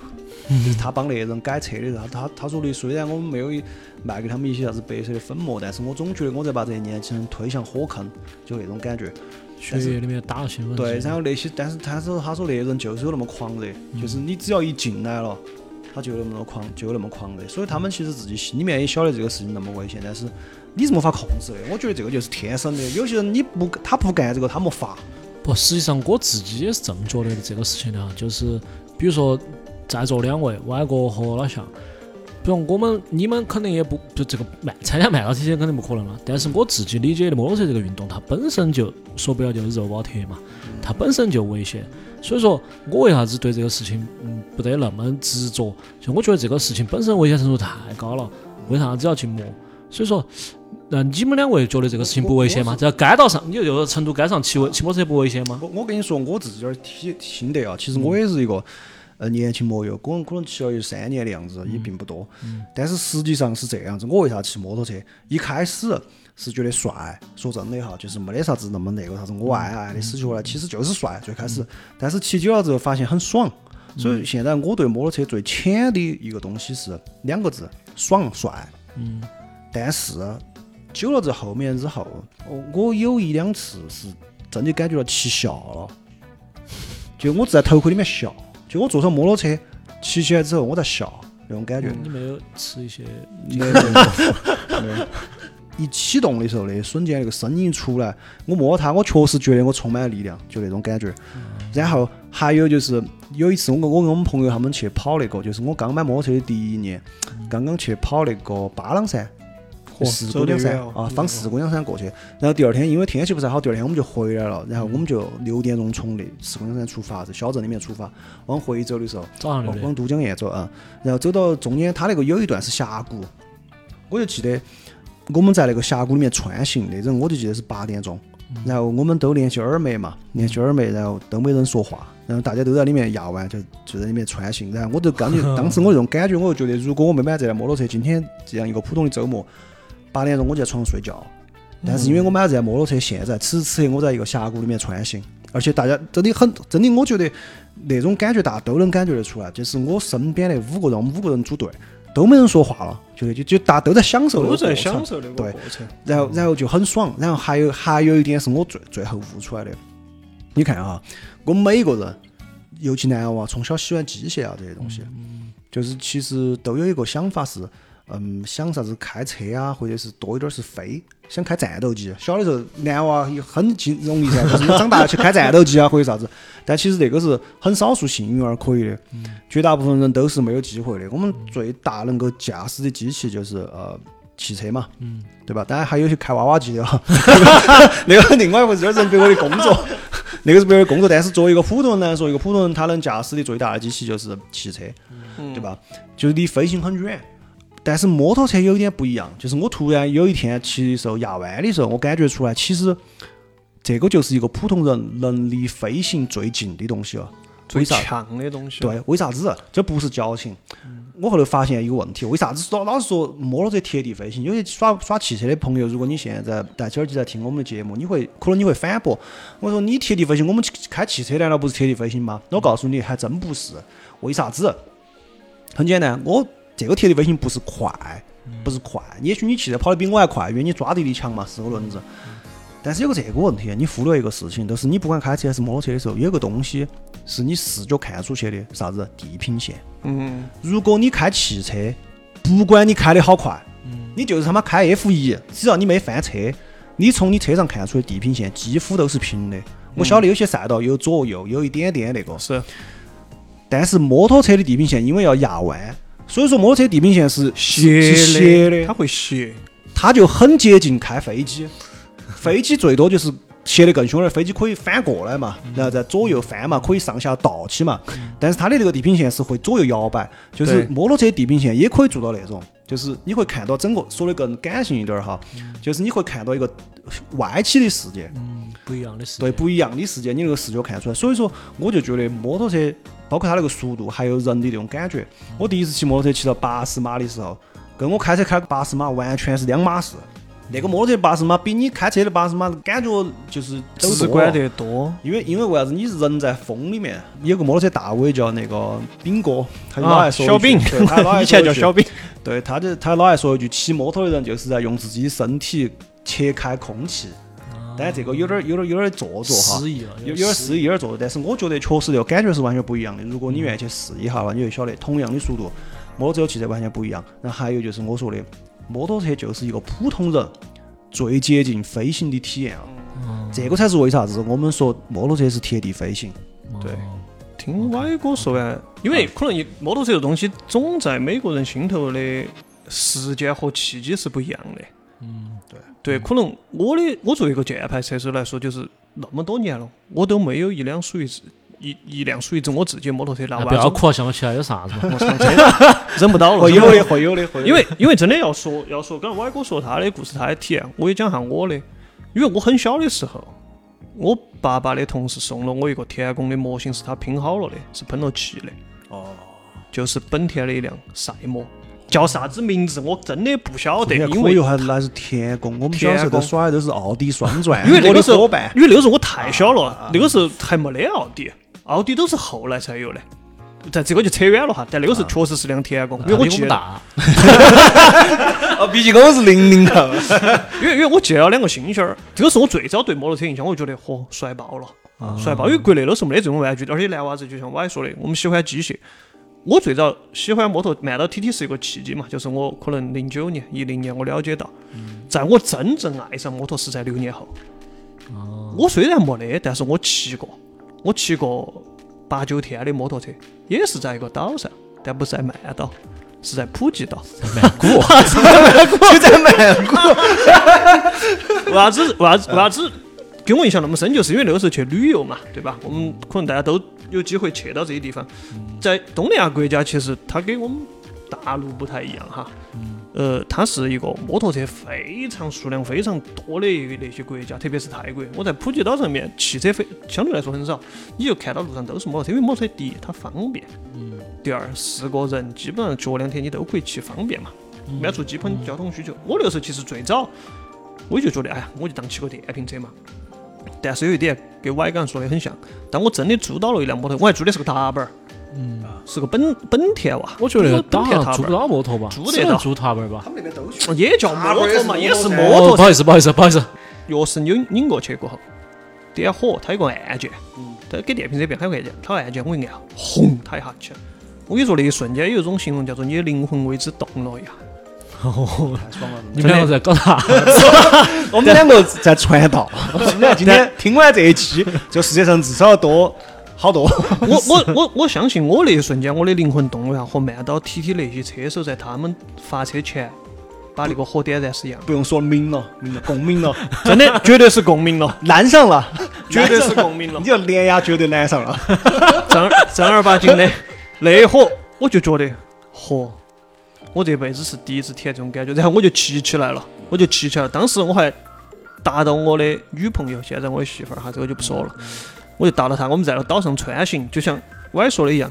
就是他帮那些人改车的时候，他他他说的，虽然我们没有卖给他们一些啥子白色的粉末，但是我总觉得我在把这些年轻人推向火坑，就那种感觉。血液里面打了兴奋剂。对，然后那些，但是他说他说那些人就是有那么狂热，就是你只要一进来了，他就有那么狂，就有那么狂热。所以他们其实自己心里面也晓得这个事情那么危险，但是你是没法控制的。我觉得这个就是天生的。有些人你不他不干这个，他没法。不，实际上我自己也是这么觉得的这个事情的啊，就是比如说在座两位，歪哥和老向，比如我们你们肯定也不就这个慢参加慢跑这些肯定不可能了，但是我自己理解的摩托车这个运动，它本身就说白了就是肉包铁嘛，它本身就危险，所以说我为啥子对这个事情嗯不得那么执着？就我觉得这个事情本身危险程度太高了，为啥子要去磨？所以说。那你们两位觉得这个事情不危险吗？在街道上，你就有成都街上骑摩骑摩托车不危险吗？我我跟你说，我自己点儿体心得啊，其实我也是一个，呃年轻摩友，可能可能骑了有三年的样子，也并不多。但是实际上是这样子，我为啥骑摩托车？一开始是觉得帅，说真的哈，就是没得啥子那么那个啥子，我爱爱的死去活来，其实就是帅最开始。但是骑久了之后发现很爽，所以现在我对摩托车最浅的一个东西是两个字：爽帅。嗯，但是久了之后，面之后，我我有一两次是真的感觉到骑笑了，就我在头盔里面笑，就我坐上摩托车骑起来之后，我在笑那种感觉。你没有吃一些没有 没有一启动的时候，那一瞬间那个声音出来，我摸它，我确实觉得我充满了力量，就那种感觉。然后还有就是有一次，我跟我跟我们朋友他们去跑那个，就是我刚买摩托车的第一年，刚刚去跑那个巴朗山。四姑娘山啊，放四姑娘山过去，然后第二天因为天气不太好，第二天我们就回来了，然后我们就六点钟从那四姑娘山出发，在小镇里面出发，往回走的时候，早上往都江堰走啊，然后走到中间，它那个有一段是峡谷，我就记得我们在那个峡谷里面穿行那种，我就记得是八点钟，然后我们都连起耳麦嘛，连起耳麦，然后都没人说话，然后大家都在里面压弯，就就在里面穿行，然后我就感觉 当时我那种感觉，我就觉得如果我没买这辆摩托车，今天这样一个普通的周末，八点钟我就在床上睡觉，但是因为我买了这辆摩托车，现在此时此刻我在一个峡谷里面穿行，而且大家真的很真的，我觉得那种感觉大家都能感觉得出来，就是我身边的五个人，我们五个人组队，都没人说话了，就就就大家都在享受那都在个过程享受那个过程。然后然后就很爽。然后还有还有一点是我最最后悟出来的，你看啊，我们每一个人，尤其男娃，从小喜欢机械啊这些东西，就是其实都有一个想法是，嗯，想啥子开车啊，或者是多一点是飞，想开战斗机。小的时候男娃也很经容易噻，就是你长大了去开战斗机啊或者啥子。但其实这个是很少数幸运儿可以的，绝大部分人都是没有机会的。我们最大能够驾驶的机器就是呃汽车嘛，嗯，对吧？当然还有些开娃娃机的哈，那个另外一回事，是别个的工作，那个是别个的工作。但是作为一个普通人来说，一个普通人他能驾驶的最大的机器就是汽车，对吧？就是离飞行很远。但是摩托车有一点不一样，就是我突然有一天骑的时候压弯的时候，我感觉出来，其实这个就是一个普通人能离飞行最近的东西了。最为啥强的东西。，对，为啥子？这不是矫情。我后头发现一个问题，为啥子说老是说摩托车贴地飞行？有些耍耍汽车的朋友，如果你现在戴起耳机在听我们的节目，你会可能你会反驳，我说你贴地飞行，我们开汽车难道不是贴地飞行吗？我告诉你，还真不是。为啥子？很简单，我这个贴的飞行不是快，不是快。也许你汽车跑得比我还快，因为你抓地力强嘛，四个轮子。但是有个这个问题，你忽略一个事情，就是你不管开车还是摩托车的时候，有个东西是你视觉看出去的，啥子地平线。嗯，如果你开汽车，不管你开的好快，你就是他妈开 F 一，只要你没翻车，你从你车上看出的地平线几乎都是平的。我晓得有些赛道有左右，有一点点那个，是但是摩托车的地平线因为要压弯，所以说摩托车地平线是斜斜的它，会斜。它就很接近开飞机。飞机最多就是斜得更凶点儿，飞机可以翻过来嘛，然后再左右翻嘛，可以上下倒起嘛。但是它的这个地平线是会左右摇摆，就是摩托车地平线也可以做到那种，就是你会看到整个说的更感性一点儿哈，就是你会看到一个歪起的世界，嗯，不一样的世界。对，不一样的世界，你那个视角看出来。所以说，我就觉得摩托车，包括它那个速度，还有人的那种感觉。我第一次骑摩托车骑到八十码的时候，跟我开车开八十码完全是两码事。那个摩托车八十码比你开车的八十码感觉就是走直观得多。因为因为为啥子？你人在风里面，有个摩托车大 V 叫那个饼哥，他就老爱说小饼他老爱 以前叫小饼。对，他就他老爱说一句，骑摩托的人就是在用自己的身体切开空气。但是这个有点儿有点儿有点儿做作哈，有有点诗意，有点做作。但是我觉得确实这个感觉是完全不一样的。如果你愿意去试一下的话，你就晓得同样的速度，摩托车和汽车完全不一样。然后还有就是我说的，摩托车就是一个普通人最接近飞行的体验啊。嗯这个才是为啥子我们说摩托车是贴地飞行。对听歪哥说完，因为可能一摩托车这东西总在每个人心头的时间和契机是不一样的。嗯，对对，可能我的我作为一个键盘车手来说，就是那么多年了，我都没有一辆属于自一一辆属于自我自己的摩托车。那那不，要哭，想不起来有啥子嘛？我操，这个忍不到了。会有的，会有的，会有。因为因为真的要说要说，刚才歪哥说他的故事，他的体验，我也讲下我的。因为我很小的时候，我爸爸的同事送了我一个天宫的模型，是他拼好了的，是喷了漆的。哦，就是本田的一辆赛摩，叫啥子名字我真的不晓得，因为还那是天宫，我们小时候都耍的都是奥迪双钻，因为那个时候因为那个时候我太小了，那个时候还没得奥迪，奥迪都是后来才有的。但这个就扯远了哈，但那个时候确实是辆天宫，因为我记得，哦，毕竟我们是零零后，因为因为我借了两个星星儿，这个是我最早对摩托车印象，我就觉得嚯帅爆了，帅爆！因为国内都是没得这种玩具的，而且男娃子就像我还说的，我们喜欢机械。我最早喜欢摩托，慢到 TT 是一个契机嘛，就是我可能零九年、一零年我了解到，在我真正爱上摩托是在六年后。我虽然没得，但是我骑过，我骑过八九天的摩托车，也是在一个岛上，但不是在曼岛，是在普吉岛。曼谷，就在曼谷，为啥子？为啥子？为啥子？给我印象那么深，就是因为那个时候去旅游嘛，对吧？我们可能大家都有机会去到这些地方。在东南亚国家，其实它跟我们大陆不太一样哈。呃，它是一个摩托车非常数量非常多的一个那些国家，特别是泰国。我在普吉岛上面，汽车非相对来说很少，你就看到路上都是摩托车，因为摩托车第一它方便，第二四个人基本上脚两天你都可以骑，方便嘛，满足基本交通需求。我那个时候其实最早我就觉得，哎呀，我就当骑个电瓶车嘛。但是有一点跟歪刚说的很像，但我真的租到了一辆摩托，我还租的是个踏板儿，嗯，是个本本田哇，我觉得本田踏板儿上租不到摩托吧，租得到租踏板吧。他。们那边都是也叫摩托嘛，也是摩托不好意思，不好意思，不好意思，钥匙拧拧过去过后，点火，它有个按键，嗯。它给电瓶车变，它有个按键，它按键我一哦，太爽了。你们两个在搞啥？我们两个在传道，我们俩今天听完这一期，这世界上至少多好多。我我我我相信我那一瞬间我的灵魂动了一下，和慢岛 TT 那些车手在他们发车前把那个火点燃是一样，不用说明了，明了，共鸣了，真的绝对是共鸣了，燃上了，绝对是共鸣了你。要连压绝对燃 上了。正儿正儿八经的那一会，我就觉得，嚯，我这辈子是第一次体验这种感觉，然后我就骑起来了，我就骑起来了。当时我还搭到我的女朋友，现在我的媳妇儿哈，这个就不说了，我就搭到她，我们在那岛上穿行，就像我还说的一样，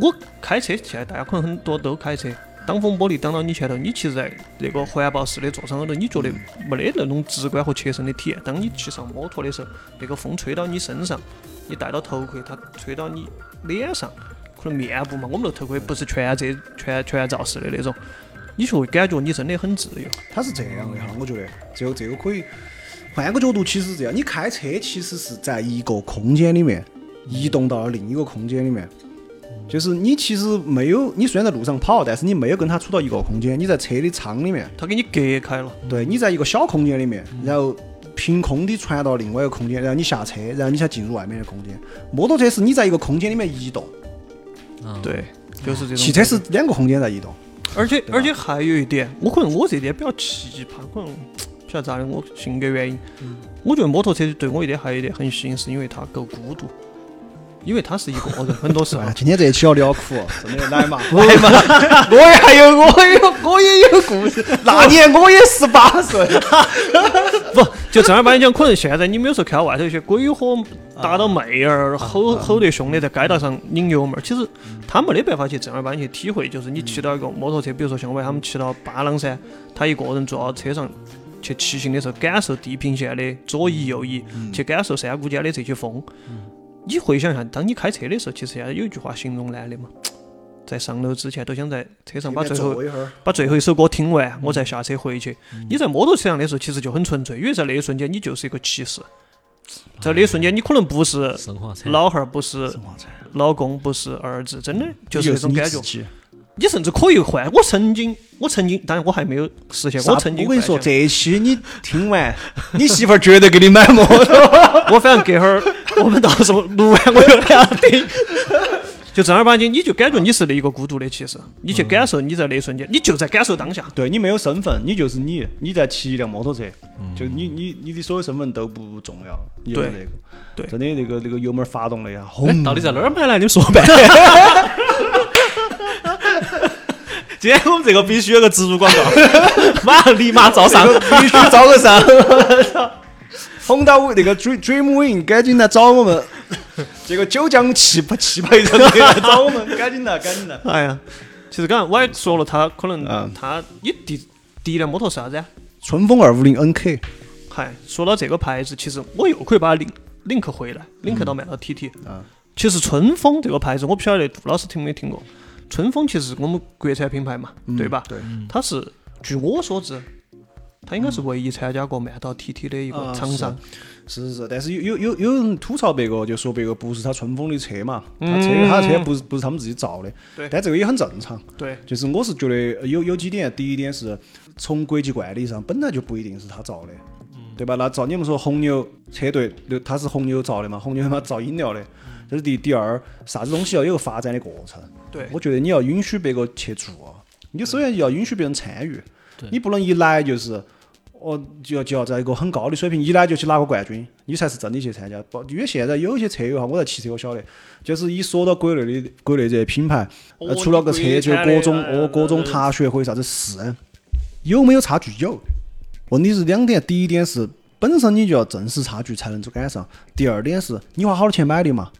我开车，现在大家可能很多都开车。挡风玻璃挡到你前头，你其实在那个环保式的座舱里头，你觉得没得那种直观和切身的体验。当你骑上摩托的时候，那个风吹到你身上，你戴到头盔，它吹到你脸上，可能面部嘛，我们那头盔不是全遮全全罩式的那种，你就会感觉你真的很自由。它是这样的哈，我觉得这个这个可以换个角度，其实是这样，你开车其实是在一个空间里面移动到了另一个空间里面。就是你其实没有，你虽然在路上跑，但是你没有跟它处到一个空间，你在车的舱里面，它给你隔开了，对你在一个小空间里面，然后凭空的传到另外一个空间，然后你下车，然后你才进入外面的空间。摩托车是你在一个空间里面移动，对，就是这种。汽车是两个空间在移动。而且而且还有一点，我可能我这点比较奇葩，可能不晓得咋的，我性格原因，我觉得摩托车对我一点还有一点很吸引，是因为它够孤独，因为它是一个人，很多时候哎，今天这一期要聊苦，真的来嘛，来嘛，我也还有，我有，我也有故事。那年我也十八岁，不，就正儿八经讲，可能现在你们有时候看到外头一些鬼火打到妹儿，吼吼得凶的，在街道上拧油门儿，其实他没得办法去正儿八经去体会，就是你骑到一个摩托车，比如说像我他们骑到巴朗山，他一个人坐到车上去骑行的时候，感受地平线的左移右移，去感受山谷间的这些风。你回想一下，当你开车的时候，其实现在有一句话形容男的嘛，在上楼之前都想在车上把最后。把最后一首歌听完，我再下车回去。你在摩托车上的时候，其实就很纯粹，因为在那一瞬间你就是一个骑士，在那一瞬间你可能不是老汉儿，不是老公，不是儿子，真的就是那种感觉你甚至可以换。我曾经，我曾经，当然我还没有实现。我曾经我跟你说，这一期你听完，你媳妇儿绝对给你买摩托。我反正隔会儿我们到时候录完我就给他听。就正儿八经，你就感觉你是那一个孤独的骑士，你去感受你在那一瞬间，你就在感受当下。对你没有身份，你就是你，你在骑一辆摩托车，就你你你的所有身份都不重要，对这个，对真的那个那个油门发动了呀，哎轰，到底在哪儿买来？你们说呗。今天我们这个必须有个植入广告，马上立马招商。必须招个商。红到那个 Dream Dream Win 赶紧来找我们。结果九江气不气派人来找我们，赶紧来，赶紧来。哎呀，其实刚刚我也说了，他可能嗯他你第第一辆摩托是啥子啊？春风二五零 NK 嗨，说到这个牌子，其实我又可以把它领领克回来，领克到卖到 TT。啊，其实春风这个牌子，我不晓得杜老师听没听过。春风其实是我们国产品牌嘛，对吧？对，它是据我所知，它应该是唯一参加过曼岛 TT 的一个啊厂商。是是是，但是有有有有人吐槽别个，就说别个不是他春风的车嘛，他车嗯他的车不是不是他们自己造的，对但这个也很正常。对，就是我是觉得有有几点，第一点是从国际惯例上本来就不一定是他造的，对吧？那照你们说红牛车队，那它是红牛造的嘛？红牛他妈造饮料的，这是第第二，啥子东西要有个发展的过程。对我觉得你要允许别个去做，你首先要允许别人参与对，你不能一来就是。哦，就要就要在一个很高的水平，一来就去拿个冠军，你才是真的去参加。不，因为现在有些车友哈，我在骑车我晓得，就是一说到国内的国内这些品牌，呃，哦出了个车就各种哦各种他。踏雪或者啥子试，有没有差距？有。问题是两点，第一点是本身你就要正视差距才能赶上，第二点是你花好多钱买的嘛。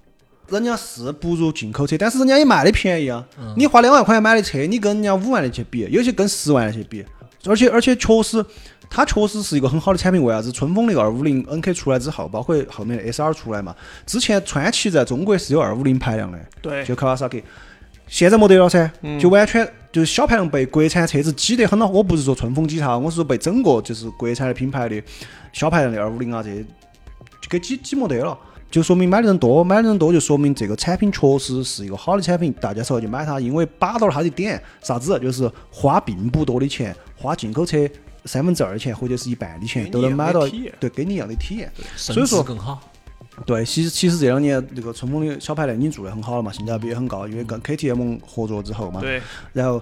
人家是不如进口车，但是人家也卖的便宜啊。你花两万块钱买的车，你跟人家五万的去比，有些跟十万的去比，而且而且确实，它确实是一个很好的产品。为啥子？春风那个二五零 NK 出来之后，包括后面的 SR 出来嘛，之前川崎在中国是有二五零排量的，对，就 Kawasaki，现在没得了噻，就完全就是小排量被国产车子挤得很了。我不是说春风挤它，我是说被整个就是国产的品牌的小排量的二五零啊这些就给挤挤没得了。就说明买的人多，买的人多就说明这个产品确实是一个好的产品，大家才会去买它，因为把到了它的点，啥子就是花并不多的钱，花进口车三分之二的钱或者是一半的钱都能买到对，跟你一样的体验。甚所以说至更好。对，其实其实这两年这个春风的小排量已经做得很好了嘛，性价比也很高，因为跟 KTM 合作之后嘛。对，然后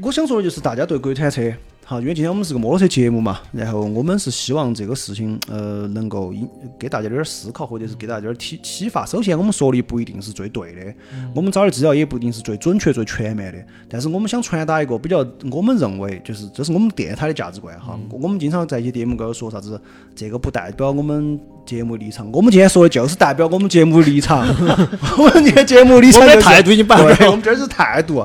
我想说的就是，大家对国产车，好，因为今天我们是个摩托车节目嘛，然后我们是希望这个事情，呃，能够引给大家点儿思考，或者是给大家点儿启启发。首先，我们说的不一定是最对的，我们找的资料也不一定是最准确、最全面的，但是我们想传达一个比较，我们认为就是这是我们电台的价值观哈。我们经常在一些节目高头说啥子，这个不代表我们节目立场，我们今天说的就是代表我们节目立场，我们今天节目立场就是我们的态度已经摆对，了我们这儿是态度。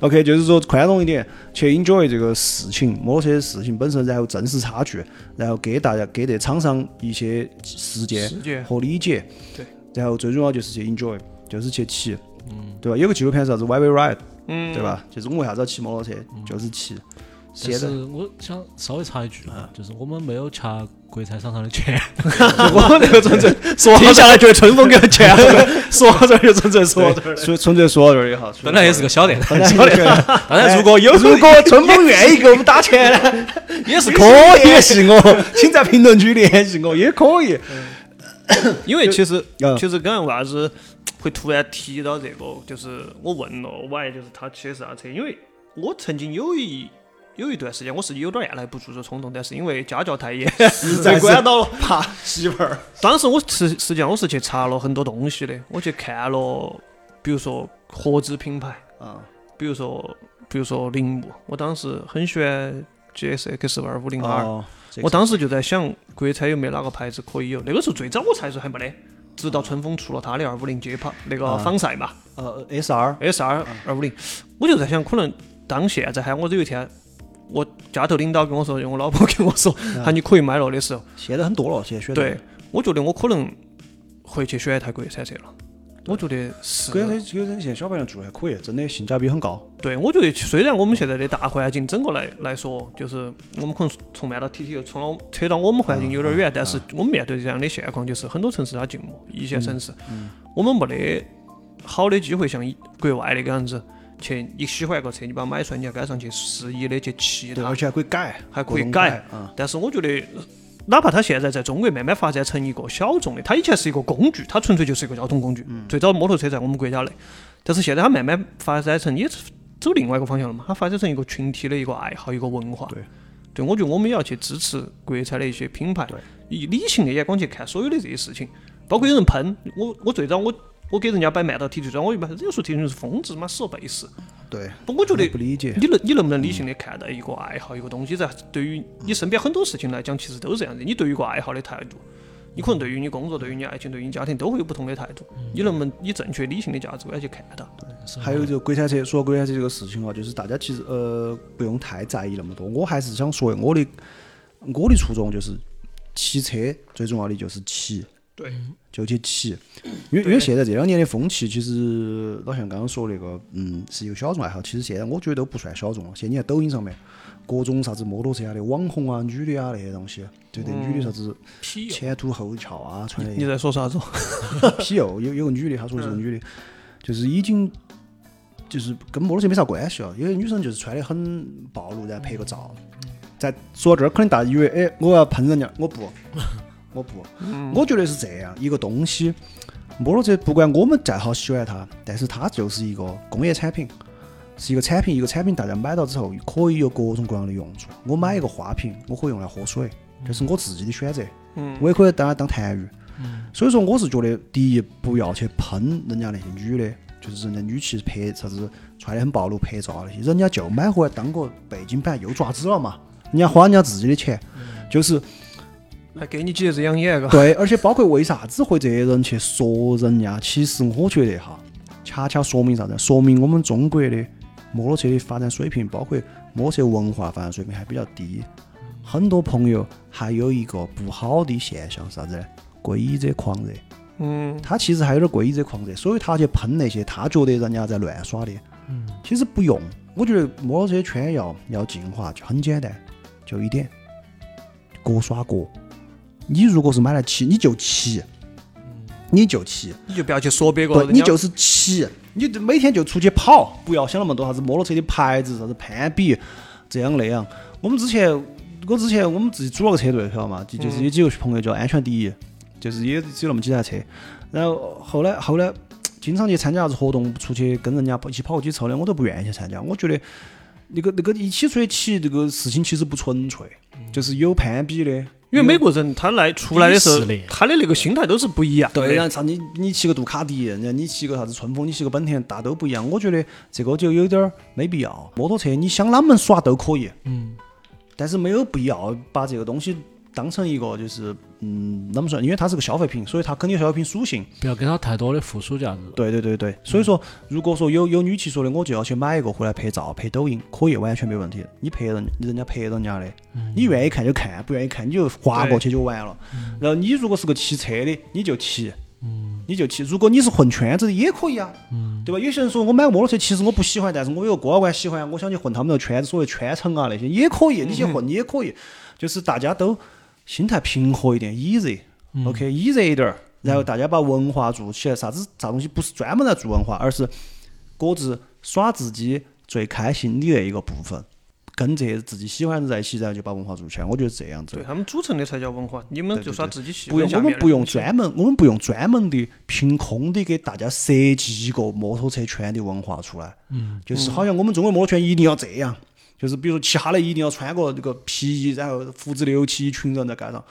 OK，就是说宽容一点，去 enjoy 这个事情，摩托车的事情本身，然后正视差距，然后给大家给这厂商一些时间和理解。对，然后最重要就是去 enjoy，就是去骑，嗯，对吧？有个纪录片是啥子 Why We Ride，嗯，对？吧？就是我们为啥子要骑摩托车，就是骑。但现在是我想稍微插一句啊，就是我们没有掐国产厂商的钱，我们这个纯粹 说听下来觉得春风给了钱，说到这儿就纯粹说到这儿了。纯纯粹说到这儿也好，本来也是个小电台，本来也是个当然如果有如果春风愿意给我们打钱呢，也是可以联系我，请在评论区联系我，也可以。因为其实嗯其实刚才为啥子会突然提到这个，就是我问了喂，就是他骑的是啥车？因为我曾经有一有一段时间我是有点按捺不住这冲动，但是因为家教太严，在被管到了。怕媳妇儿。当时我实实际上我是去查了很多东西的，我去看了，比如说合资品牌，啊，比如说比如说铃木，我当时很喜欢 GSX 二五零 R，哦，这个我当时就在想，国产有没有哪个牌子可以有？那个时候最早我才说还没得，直到春风出了它的二五零街跑那个啊仿赛嘛呃 S R，S 二二五零，我就在想，可能当现在喊我有一天，我家头领导跟我说，用我老婆跟我说，喊你可以买了的时候，现在很多了，现在选对，我觉得我可能会去选一台国产车了。我觉得是，国产车国产车现在小排量做的还可以，真的性价比很高。对，我觉得虽然我们现在的大环境整个来来说，就是我们可能从慢到 TT 又从了扯到我们环境有点远，但是我们面对这样的现况，就是很多城市它静默，一线城市，我们没得好的机会像国外那个样子，去你喜欢一个车，你把它买出来，你要赶上去肆意的去骑对，它而，且还可以改，还可以改啊。但是我觉得。哪怕它现在在中国慢慢发展成一个小众的，它以前是一个工具，它纯粹就是一个交通工具。最早摩托车在我们国家内，但是现在它慢慢发展成也是走另外一个方向了嘛，它发展成一个群体的一个爱好、一个文化。对，对我觉得我们也要去支持国产的一些品牌，以理性的眼光去看所有的这些事情，包括有人喷我，我最早我我给人家摆慢到 T 最早我一般这说 T 就是疯子嘛，死了背时。对，不，我觉得不理解。你能你能不能理性的看待一个爱好一个东西，在对于你身边很多事情来讲，其实都是这样子。你对于一个爱好的态度，你可能对于你工作、对于你爱情、对于你家庭都会有不同的态度。你能不能以正确理性的价值观去看它？还有就国产车，说国产车这个事情啊，就是大家其实呃不用太在意那么多。我还是想说，我的我的初衷就是骑车最重要的就是骑，对，就去骑。因为因为现在这两年的风气，其实老像刚刚说那个，嗯，是一个小众爱好。其实现在我觉得都不算小众了。现在你看抖音上面各种啥子摩托车啊的网红啊、女的啊那些东西，对对，女的啥子前凸后翘啊，穿的你在说啥子？痞幼有有个女的，她说是个女的，就是已经就是跟摩托车没啥关系了。有些女生就是穿的很暴露，然后拍个照。在说到这儿，可能大家以为，哎，我要喷人家，我不，我不，我觉得是这样一个东西。摩托车不管我们再好喜欢它，但是它就是一个工业产品，是一个产品。一个产品大家买到之后可以有各种各样的用处。我买一个花瓶，我可以用来喝水，这是我自己的选择。嗯我也可以当它当痰盂。所以说，我是觉得，第一，不要去喷人家那些女的，就是人家女骑拍啥子穿的很暴露拍照那些，人家就买回来当个背景板，又爪子了嘛。人家花人家自己的钱，就是还给你几只养眼，嘎。对，而且包括为啥子会这些人去说人家？其实我觉得哈，恰恰说明啥子？说明我们中国的摩托车的发展水平，包括摩托车文化发展水平还比较低。很多朋友还有一个不好的现象，啥子呢？归依者狂热。嗯，他其实还有点归依者狂热，所以他去喷那些他觉得人家在乱耍的。嗯，其实不用，我觉得摩托车圈要要进化就很简单，就一点，各耍各。你如果是买来骑，你就骑，你就骑，你就不要去说别个，对，你就是骑，你就每天就出去跑，不要想那么多啥子摩托车的牌子，啥子攀比，这样那样。我们之前，我之前我们自己组了个车队，晓得嘛？就就是有几个朋友叫安全第一，就是也只有那么几台车。然后后来后来经常去参加啥子活动，出去跟人家一起跑过几次的，我都不愿意去参加。我觉得那个那个一起出去骑这个事情其实不纯粹，就是有攀比的。因为美国人他来出来的时候他的那个心态都是不一样。对，然后啥你你骑个杜卡迪，人家你骑个啥子春风，你骑个本田，大都不一样。我觉得这个就有点儿没必要。摩托车你想啷么耍都可以，嗯，但是没有必要把这个东西当成一个就是嗯，啷么说？因为它是个消费品，所以它肯定有消费品属性。不要给它太多的附属价值。对对对对，所以说，如果说有有女骑说的，我就要去买一个回来拍照、拍抖音，可以，完全没问题。你拍人，人家拍人家的，你愿意看就看，不愿意看你就划过去就完了。然后你如果是个骑车的，你就骑，你就骑。如果你是混圈子的也可以啊，对吧？有些人说我买摩托车，其实我不喜欢，但是我有个哥老倌喜欢，我想去混他们的圈子，所谓圈层啊那些也可以，你去混也可以，就是大家都心态平和一点，easy。OK，以热一点儿，然后大家把文化做起来，啥子啥东西不是专门来做文化，而是各自耍自己最开心的那一个部分，跟这些自己喜欢的人在一起，然后就把文化做起来。我觉得是这样子对。他们组成的才叫文化，你们就耍自己喜不用，我们不用专门，我们不用专门的凭空的给大家设计一个摩托车圈的文化出来。嗯，就是好像我们中国摩托圈一定要这样，就是比如说骑哈雷一定要穿个这个皮衣，然后胡子留起，一群人在街上，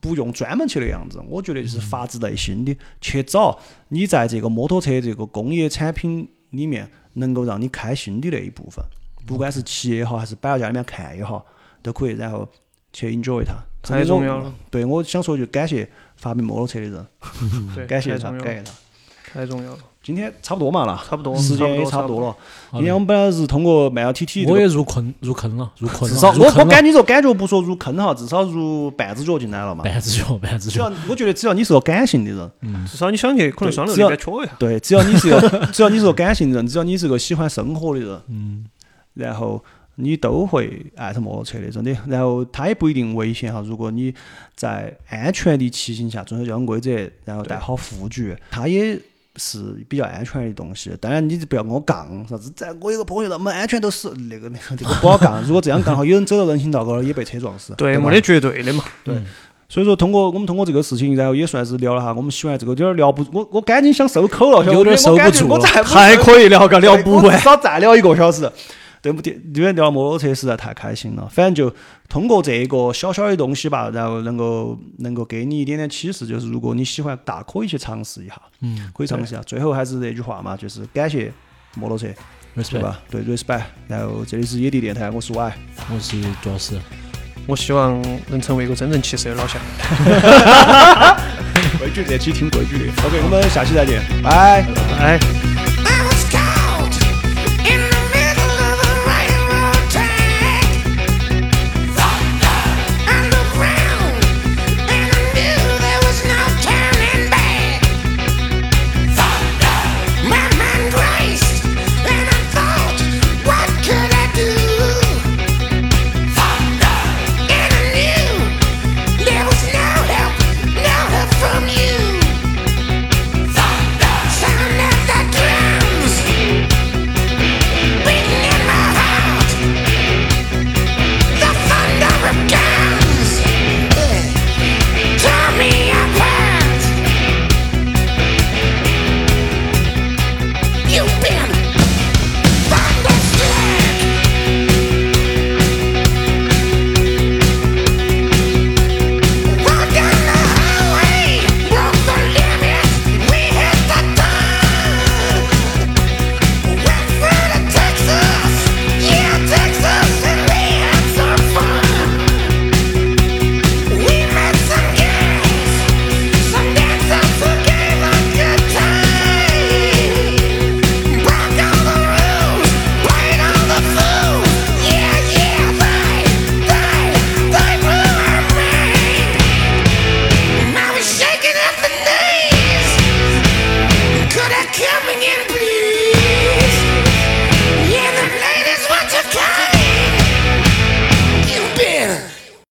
不用专门去那样子。我觉得就是发自内心的去找你在这个摩托车这个工业产品里面能够让你开心的那一部分，不管是骑也好，还是摆到家里面看也好，都可以，然后去 enjoy 它。太重要了。对，我想说就感谢发明摩托车的人，感谢他，感谢他。太重要了。今天差不多嘛了，差不多时间也差不多了。今天我们本来是通过慢摇 TT 我也入坑入坑了，入坑了。至少我我感觉说感觉不说入坑哈，至少入半只脚进来了嘛。半只脚，半只只要脚。我觉得只要你是个感性的人，至少你想去，可能双流只要里边戳一下。对，只要你是个 只要你是个感性的人，只要你是个喜欢生活的人，嗯，然后你都会爱上摩托车的，真的。然后它也不一定危险哈，如果你在安全的骑行下遵守交通规则，然后带好护具，它也。是比较安全的东西，当然你就不要跟我杠啥子，在我有个朋友那么安全都是，那个那个这个不好杠。如果这样杠哈，有人走到人行道高头也被车撞死，对，没得绝对的嘛。对所以说，通过我们通过这个事情，然后也算是聊了哈，我们喜欢这个有点儿聊不，我我赶紧想收口了，有点儿收不住了还可以聊个聊不完至。少再聊一个小时。对不对？因为聊摩托车实在太开心了，反正就通过这个小小的东西吧，然后能够能够给你一点点启示，就是如果你喜欢，大可以去尝试一下，嗯，可以尝试一下。最后还是那句话嘛，就是感谢摩托车，对 respect。吧？对，respect。然后这里是野地电台，我是 Y。我是主要是。我希望能成为一个真正骑车的老乡。规矩这期听规矩的。OK，我们下期再见，拜。哎。